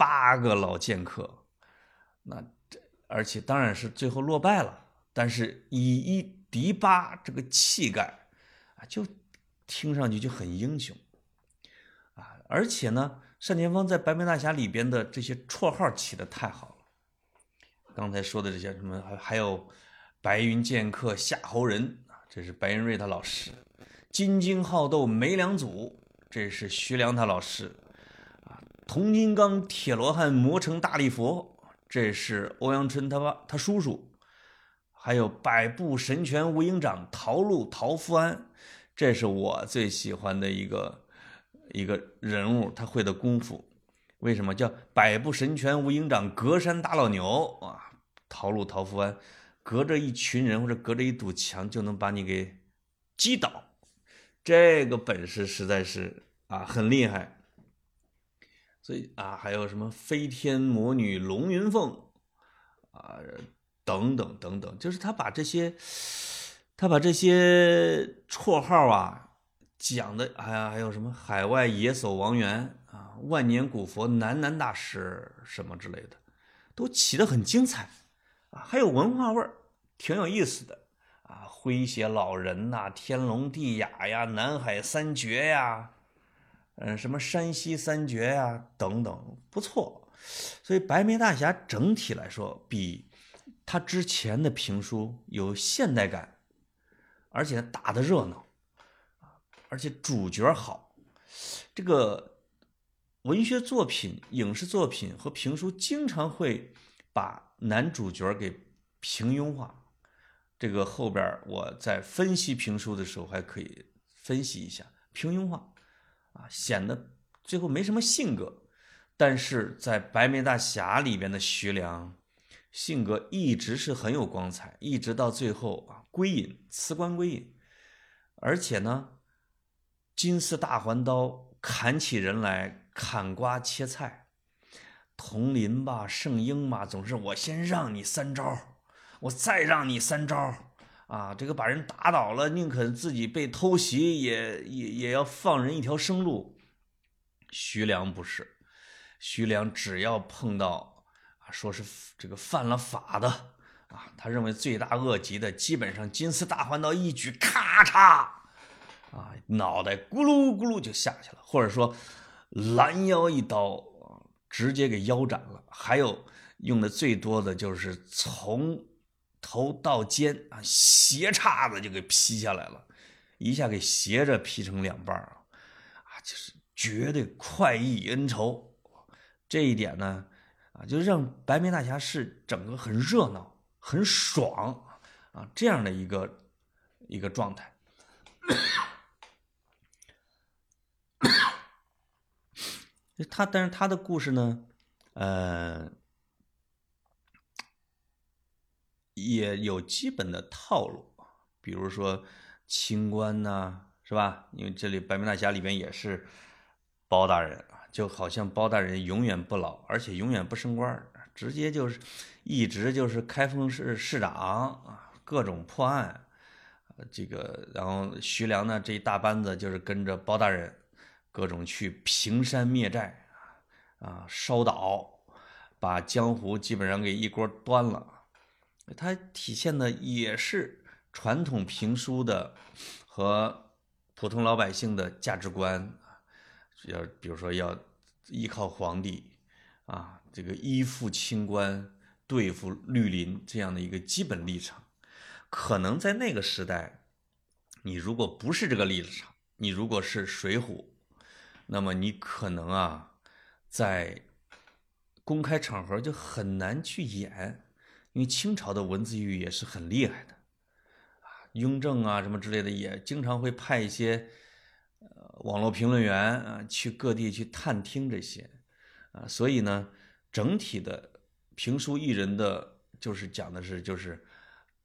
八个老剑客，那这而且当然是最后落败了，但是以一敌八这个气概啊，就听上去就很英雄啊！而且呢，单田芳在《白眉大侠》里边的这些绰号起的太好了。刚才说的这些什么，还还有白云剑客夏侯仁啊，这是白云瑞他老师；金睛好斗梅良祖，这是徐良他老师。铜金刚、铁罗汉、磨成大力佛，这是欧阳春他爸他叔叔；还有百步神拳无影掌陶路陶福安，这是我最喜欢的一个一个人物，他会的功夫。为什么叫百步神拳无影掌？隔山打老牛啊！陶路陶福安，隔着一群人或者隔着一堵墙就能把你给击倒，这个本事实在是啊很厉害。所以啊，还有什么飞天魔女龙云凤啊，等等等等，就是他把这些，他把这些绰号啊讲的，哎呀，还有什么海外野叟王元啊，万年古佛南南大师什么之类的，都起得很精彩啊，还有文化味儿，挺有意思的啊，诙谐老人呐，天龙地雅呀，南海三绝呀。嗯，什么山西三绝呀，等等，不错。所以白眉大侠整体来说，比他之前的评书有现代感，而且打的热闹，而且主角好。这个文学作品、影视作品和评书经常会把男主角给平庸化。这个后边我在分析评书的时候还可以分析一下平庸化。啊，显得最后没什么性格，但是在《白眉大侠》里边的徐良，性格一直是很有光彩，一直到最后啊归隐辞官归隐，而且呢，金丝大环刀砍起人来砍瓜切菜，佟林吧圣婴吧，总是我先让你三招，我再让你三招。啊，这个把人打倒了，宁肯自己被偷袭，也也也要放人一条生路。徐良不是，徐良只要碰到啊，说是这个犯了法的啊，他认为罪大恶极的，基本上金丝大环刀一举，咔嚓，啊，脑袋咕噜咕噜就下去了，或者说拦腰一刀，直接给腰斩了。还有用的最多的就是从。头到肩啊，斜叉子就给劈下来了，一下给斜着劈成两半啊，啊，就是绝对快意恩仇，这一点呢，啊，就让白眉大侠是整个很热闹、很爽啊，这样的一个一个状态。他，但是他的故事呢，呃。也有基本的套路，比如说清官呐，是吧？因为这里《白眉大侠》里边也是包大人，就好像包大人永远不老，而且永远不升官，直接就是一直就是开封市市长啊，各种破案，这个然后徐良呢这一大班子就是跟着包大人，各种去平山灭寨啊，烧岛，把江湖基本上给一锅端了。它体现的也是传统评书的和普通老百姓的价值观，要比如说要依靠皇帝啊，这个依附清官对付绿林这样的一个基本立场，可能在那个时代，你如果不是这个立场，你如果是水浒，那么你可能啊在公开场合就很难去演，因为清朝的文字狱也是很厉害的啊，雍正啊什么之类的也经常会派一些呃网络评论员啊去各地去探听这些啊，所以呢，整体的评书艺人的就是讲的是就是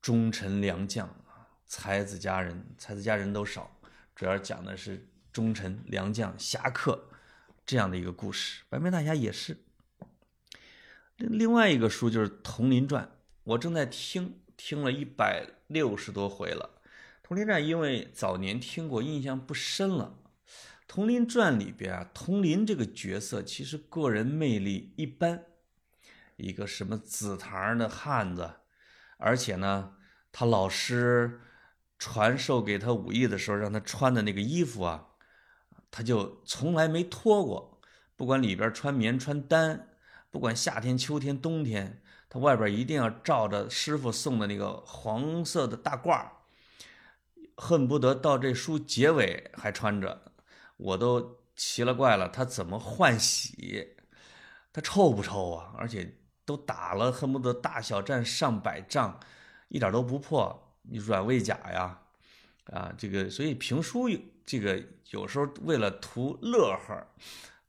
忠臣良将啊，才子佳人，才子佳人都少，主要讲的是忠臣良将侠客这样的一个故事，白眉大侠也是。另另外一个书就是《佟林传》，我正在听，听了一百六十多回了。《佟林传》因为早年听过，印象不深了。《佟林传》里边啊，佟林这个角色其实个人魅力一般，一个什么紫檀的汉子，而且呢，他老师传授给他武艺的时候，让他穿的那个衣服啊，他就从来没脱过，不管里边穿棉穿单。不管夏天、秋天、冬天，他外边一定要罩着师傅送的那个黄色的大褂恨不得到这书结尾还穿着。我都奇了怪了，他怎么换洗？他臭不臭啊？而且都打了，恨不得大小战上百仗，一点都不破。你软猬甲呀，啊，这个所以评书这个有时候为了图乐呵。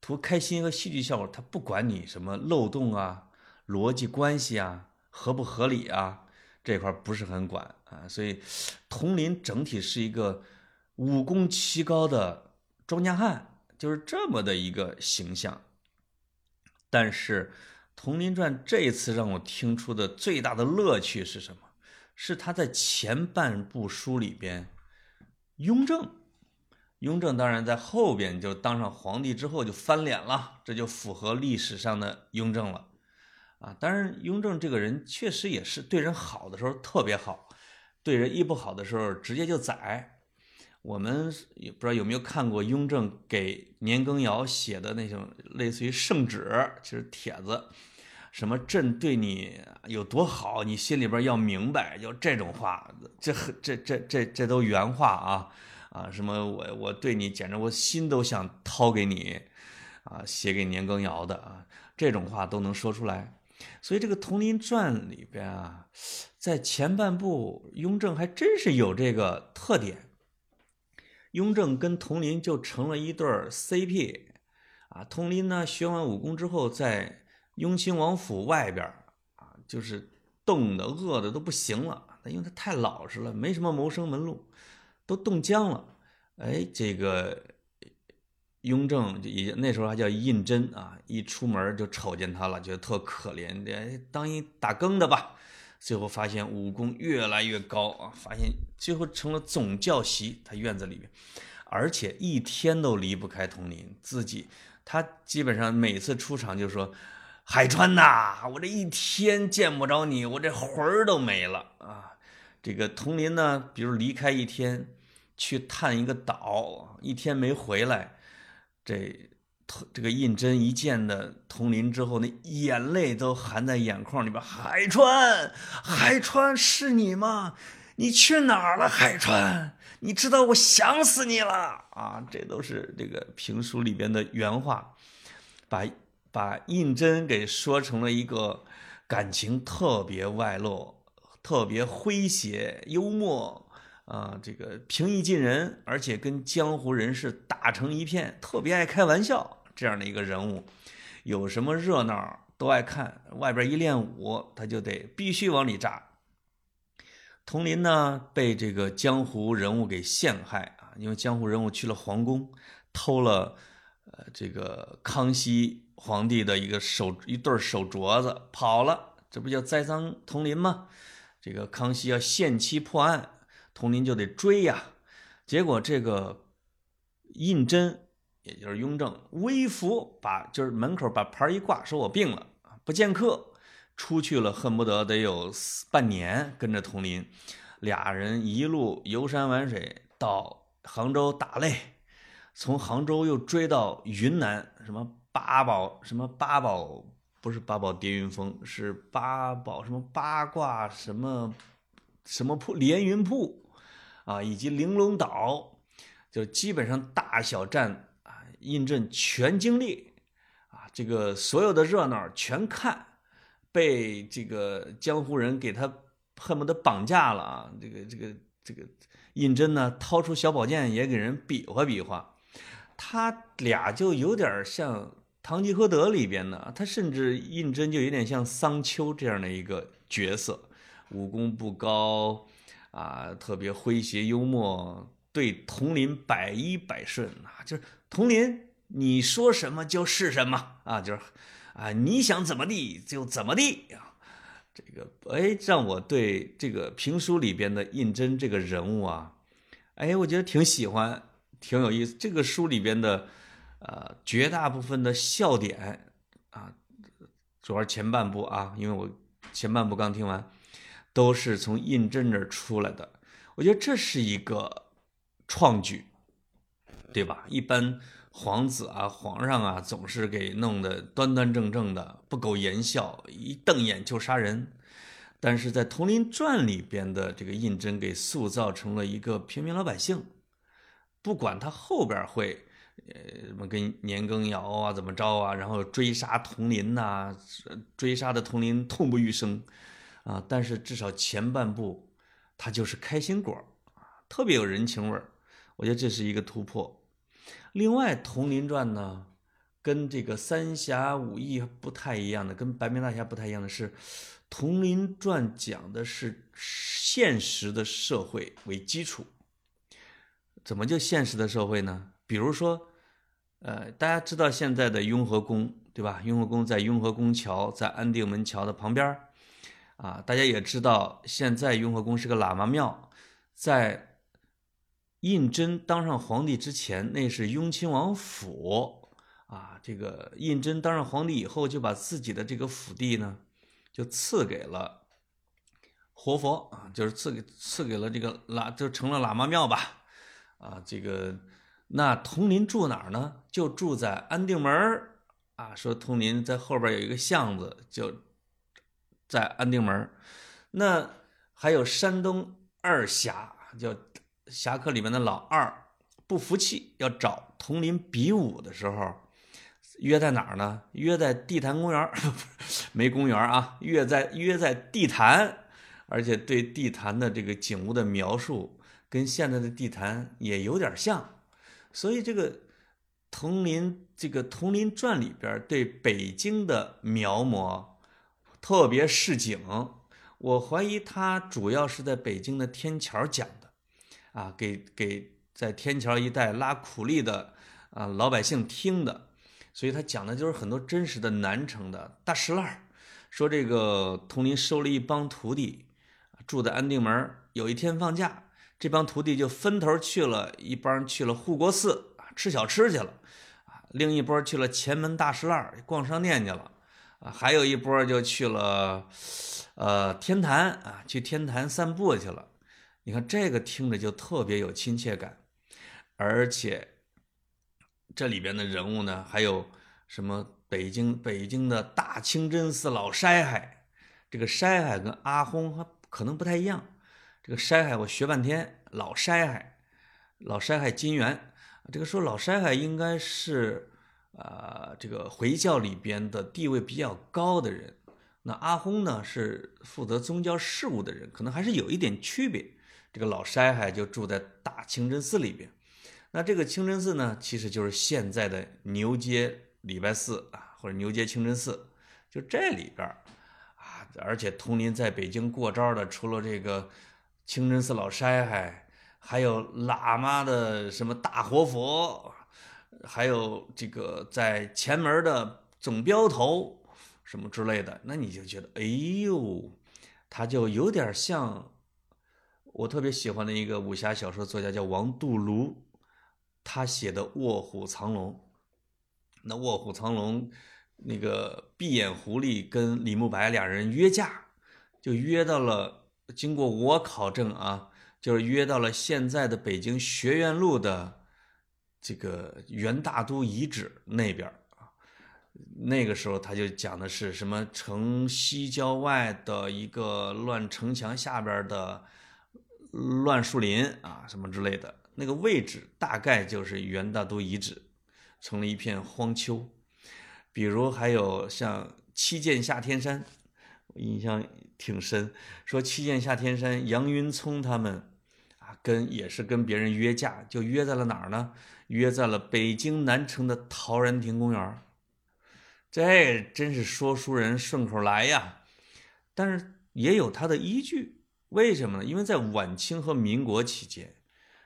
图开心和戏剧效果，他不管你什么漏洞啊、逻辑关系啊、合不合理啊，这块不是很管啊。所以，佟林整体是一个武功奇高的庄稼汉，就是这么的一个形象。但是，《佟林传》这一次让我听出的最大的乐趣是什么？是他在前半部书里边，雍正。雍正当然在后边就当上皇帝之后就翻脸了，这就符合历史上的雍正了，啊，当然雍正这个人确实也是对人好的时候特别好，对人一不好的时候直接就宰。我们也不知道有没有看过雍正给年羹尧写的那种类似于圣旨，就是帖子，什么朕对你有多好，你心里边要明白，就这种话，这这这这这都原话啊。啊，什么我我对你简直我心都想掏给你，啊，写给年羹尧的啊，这种话都能说出来。所以这个《佟林传》里边啊，在前半部，雍正还真是有这个特点。雍正跟佟林就成了一对 CP，啊，佟林呢学完武功之后，在雍亲王府外边啊，就是冻的饿的都不行了，因为他太老实了，没什么谋生门路。都冻僵了，哎，这个雍正就那时候还叫胤禛啊，一出门就瞅见他了，觉得特可怜，当一打更的吧。最后发现武功越来越高啊，发现最后成了总教习，他院子里面，而且一天都离不开佟林，自己他基本上每次出场就说：“海川呐，我这一天见不着你，我这魂儿都没了啊。”这个佟林呢，比如离开一天。去探一个岛，一天没回来，这这个胤禛一见的佟林之后，那眼泪都含在眼眶里边。海川，海川是你吗？你去哪儿了，海川？你知道我想死你了啊！这都是这个评书里边的原话，把把胤禛给说成了一个感情特别外露、特别诙谐幽默。啊，这个平易近人，而且跟江湖人士打成一片，特别爱开玩笑，这样的一个人物，有什么热闹都爱看。外边一练武，他就得必须往里扎。佟林呢，被这个江湖人物给陷害啊，因为江湖人物去了皇宫，偷了呃这个康熙皇帝的一个手一对手镯子，跑了，这不叫栽赃佟林吗？这个康熙要限期破案。佟林就得追呀，结果这个胤禛，也就是雍正，微服把就是门口把牌一挂，说我病了不见客，出去了，恨不得得有半年跟着佟林，俩人一路游山玩水到杭州打擂，从杭州又追到云南，什么八宝什么八宝不是八宝叠云峰，是八宝什么八卦什么什么铺连云铺。啊，以及玲珑岛，就基本上大小战啊，胤禛全经历，啊，这个所有的热闹全看，被这个江湖人给他恨不得绑架了啊！这个这个这个胤禛呢，掏出小宝剑也给人比划比划，他俩就有点像《堂吉诃德》里边的，他甚至胤禛就有点像桑丘这样的一个角色，武功不高啊，特别诙谐幽默。对佟林百依百顺啊，就是佟林，你说什么就是什么啊，就是啊，你想怎么地就怎么地啊。这个哎，让我对这个评书里边的胤禛这个人物啊，哎，我觉得挺喜欢，挺有意思。这个书里边的呃绝大部分的笑点啊，主要是前半部啊，因为我前半部刚听完，都是从胤禛这儿出来的。我觉得这是一个。创举，对吧？一般皇子啊、皇上啊，总是给弄得端端正正的，不苟言笑，一瞪眼就杀人。但是在《佟林传》里边的这个胤禛，给塑造成了一个平民老百姓。不管他后边会，呃，什么跟年羹尧啊怎么着啊，然后追杀佟林呐，追杀的佟林痛不欲生啊。但是至少前半部，它就是开心果啊，特别有人情味儿。我觉得这是一个突破。另外，《佟林传》呢，跟这个《三侠五义》不太一样的，跟《白眉大侠》不太一样的是，《佟林传》讲的是现实的社会为基础。怎么就现实的社会呢？比如说，呃，大家知道现在的雍和宫，对吧？雍和宫在雍和宫桥，在安定门桥的旁边啊，大家也知道，现在雍和宫是个喇嘛庙，在。胤禛当上皇帝之前，那是雍亲王府啊。这个胤禛当上皇帝以后，就把自己的这个府地呢，就赐给了活佛啊，就是赐给赐给了这个喇，就成了喇嘛庙吧。啊，这个那佟林住哪儿呢？就住在安定门啊。说佟林在后边有一个巷子，就在安定门那还有山东二侠叫。侠客里面的老二不服气，要找佟林比武的时候，约在哪儿呢？约在地坛公园 没公园啊，约在约在地坛，而且对地坛的这个景物的描述跟现在的地坛也有点像，所以这个佟林这个《佟林传》里边对北京的描摹特别市井，我怀疑他主要是在北京的天桥讲的。啊，给给在天桥一带拉苦力的啊老百姓听的，所以他讲的就是很多真实的南城的大石烂说这个佟林收了一帮徒弟，住在安定门。有一天放假，这帮徒弟就分头去了，一帮去了护国寺吃小吃去了，啊，另一波去了前门大石烂逛商店去了，啊，还有一波就去了，呃天坛啊去天坛散步去了。你看这个听着就特别有亲切感，而且这里边的人物呢，还有什么北京北京的大清真寺老筛海，这个筛海跟阿訇可能不太一样。这个筛海我学半天，老筛海，老筛海金元，这个说老筛海应该是呃这个回教里边的地位比较高的人，那阿訇呢是负责宗教事务的人，可能还是有一点区别。这个老筛海就住在大清真寺里边，那这个清真寺呢，其实就是现在的牛街礼拜寺啊，或者牛街清真寺，就这里边啊。而且同林在北京过招的，除了这个清真寺老筛海，还有喇嘛的什么大活佛，还有这个在前门的总镖头什么之类的，那你就觉得，哎呦，他就有点像。我特别喜欢的一个武侠小说作家叫王杜庐，他写的《卧虎藏龙》。那《卧虎藏龙》，那个闭眼狐狸跟李慕白俩人约架，就约到了。经过我考证啊，就是约到了现在的北京学院路的这个元大都遗址那边啊。那个时候他就讲的是什么城西郊外的一个乱城墙下边的。乱树林啊，什么之类的，那个位置大概就是元大都遗址，成了一片荒丘。比如还有像七剑下天山，我印象挺深。说七剑下天山，杨云聪他们啊，跟也是跟别人约架，就约在了哪儿呢？约在了北京南城的陶然亭公园。这真是说书人顺口来呀，但是也有它的依据。为什么呢？因为在晚清和民国期间，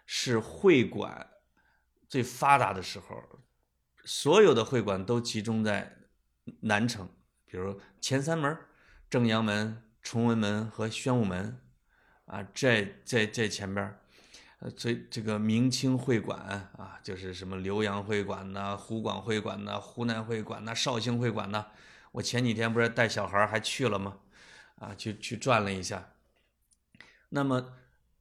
是会馆最发达的时候，所有的会馆都集中在南城，比如前三门：正阳门、崇文门和宣武门。啊，这这这前边，呃，这这个明清会馆啊，就是什么浏阳会馆呐、湖广会馆呐、湖南会馆呐、绍兴会馆呐。我前几天不是带小孩还去了吗？啊，去去转了一下。那么，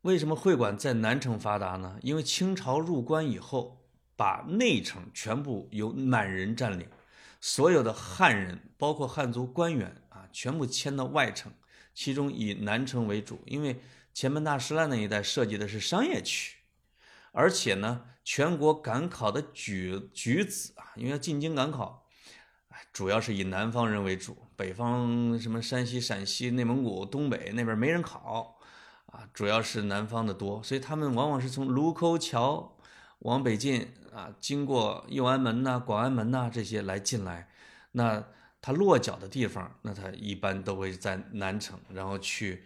为什么会馆在南城发达呢？因为清朝入关以后，把内城全部由满人占领，所有的汉人，包括汉族官员啊，全部迁到外城，其中以南城为主。因为前门大石栏那一带设计的是商业区，而且呢，全国赶考的举举子啊，因为要进京赶考，主要是以南方人为主，北方什么山西、陕西、内蒙古、东北那边没人考。啊，主要是南方的多，所以他们往往是从卢沟桥往北进啊，经过右安门呐、广安门呐这些来进来。那他落脚的地方，那他一般都会在南城，然后去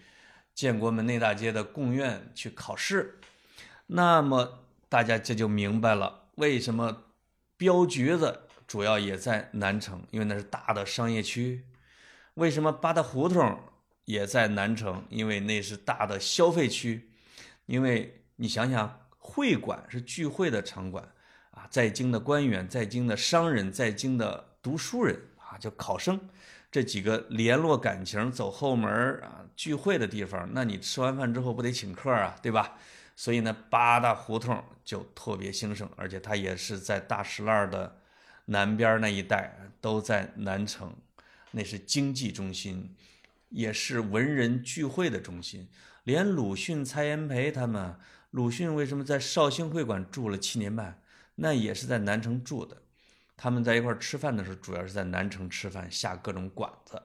建国门内大街的贡院去考试。那么大家这就明白了，为什么镖局子主要也在南城，因为那是大的商业区。为什么八大胡同？也在南城，因为那是大的消费区。因为你想想，会馆是聚会的场馆啊，在京的官员、在京的商人、在京的读书人啊，就考生这几个联络感情、走后门啊聚会的地方。那你吃完饭之后不得请客啊，对吧？所以呢，八大胡同就特别兴盛，而且它也是在大石栏的南边那一带，都在南城，那是经济中心。也是文人聚会的中心，连鲁迅、蔡元培他们，鲁迅为什么在绍兴会馆住了七年半？那也是在南城住的。他们在一块吃饭的时候，主要是在南城吃饭，下各种馆子。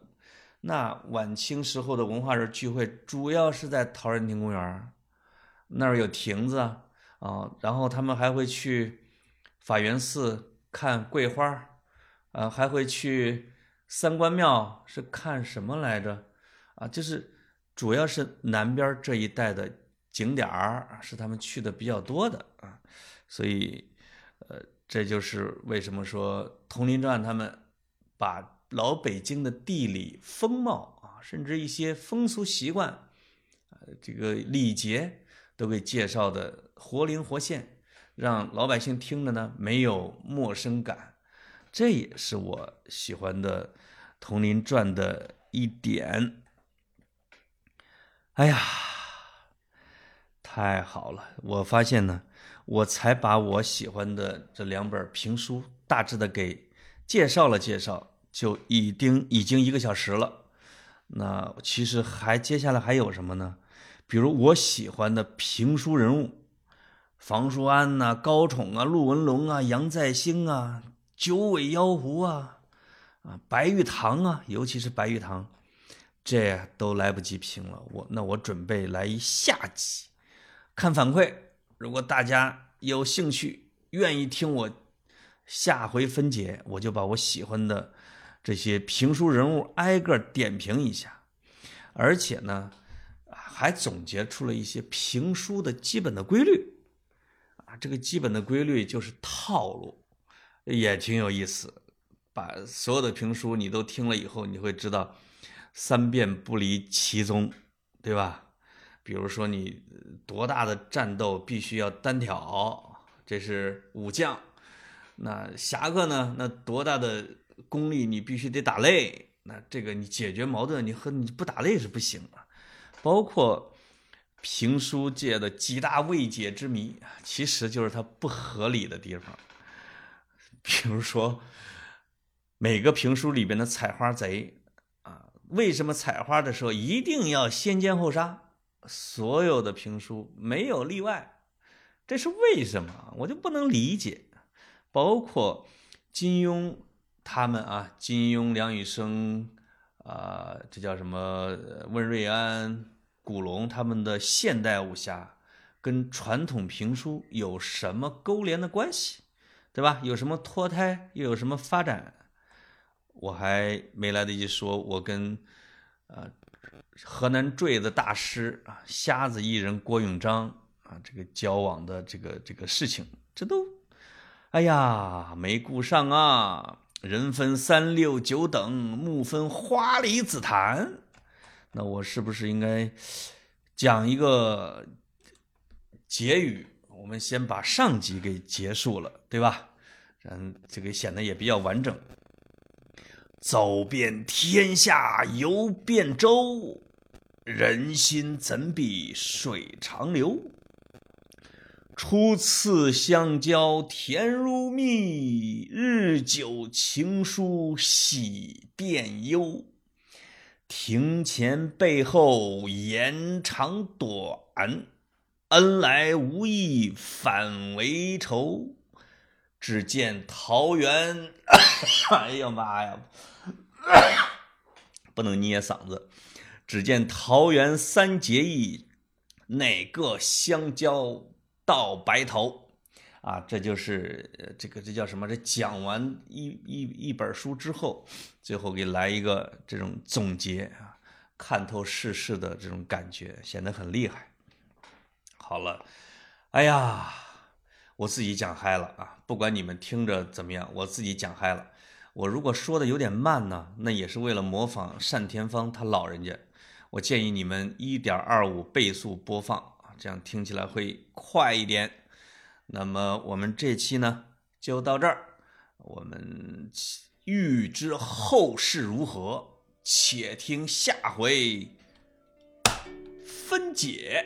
那晚清时候的文化人聚会，主要是在陶然亭公园，那儿有亭子啊，然后他们还会去法源寺看桂花，啊，还会去三官庙是看什么来着？啊，就是主要是南边这一带的景点儿是他们去的比较多的啊，所以，呃，这就是为什么说《佟林传》他们把老北京的地理风貌啊，甚至一些风俗习惯，呃，这个礼节都给介绍的活灵活现，让老百姓听着呢没有陌生感，这也是我喜欢的《佟林传》的一点。哎呀，太好了！我发现呢，我才把我喜欢的这两本评书大致的给介绍了介绍，就已经已经一个小时了。那其实还接下来还有什么呢？比如我喜欢的评书人物，房叔安呐、高宠啊、陆文龙啊、杨再兴啊、九尾妖狐啊、啊白玉堂啊，尤其是白玉堂。这都来不及评了，我那我准备来一下集，看反馈。如果大家有兴趣，愿意听我下回分解，我就把我喜欢的这些评书人物挨个点评一下，而且呢，还总结出了一些评书的基本的规律。啊，这个基本的规律就是套路，也挺有意思。把所有的评书你都听了以后，你会知道。三变不离其宗，对吧？比如说你多大的战斗必须要单挑，这是武将；那侠客呢？那多大的功力你必须得打擂。那这个你解决矛盾，你和你不打擂是不行的。包括评书界的几大未解之谜，其实就是它不合理的地方。比如说每个评书里边的采花贼啊。为什么采花的时候一定要先奸后杀？所有的评书没有例外，这是为什么？我就不能理解。包括金庸他们啊，金庸、梁羽生，啊，这叫什么？温瑞安、古龙，他们的现代武侠跟传统评书有什么勾连的关系，对吧？有什么脱胎，又有什么发展？我还没来得及说，我跟呃河南坠子大师啊，瞎子艺人郭永章啊，这个交往的这个这个事情，这都，哎呀，没顾上啊。人分三六九等，木分花梨紫檀。那我是不是应该讲一个结语？我们先把上集给结束了，对吧？嗯，这个显得也比较完整。走遍天下游遍洲，人心怎比水长流？初次相交甜如蜜，日久情疏喜变忧。庭前背后言长短，恩来无意反为仇。只见桃园，哎呀妈呀，不能捏嗓子。只见桃园三结义，哪个相交？到白头，啊，这就是这个这叫什么？这讲完一一一本书之后，最后给来一个这种总结啊，看透世事的这种感觉，显得很厉害。好了，哎呀，我自己讲嗨了啊！不管你们听着怎么样，我自己讲嗨了。我如果说的有点慢呢，那也是为了模仿单田芳他老人家。我建议你们一点二五倍速播放。这样听起来会快一点。那么我们这期呢就到这儿。我们预知后事如何，且听下回分解。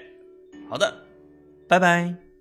好的，拜拜。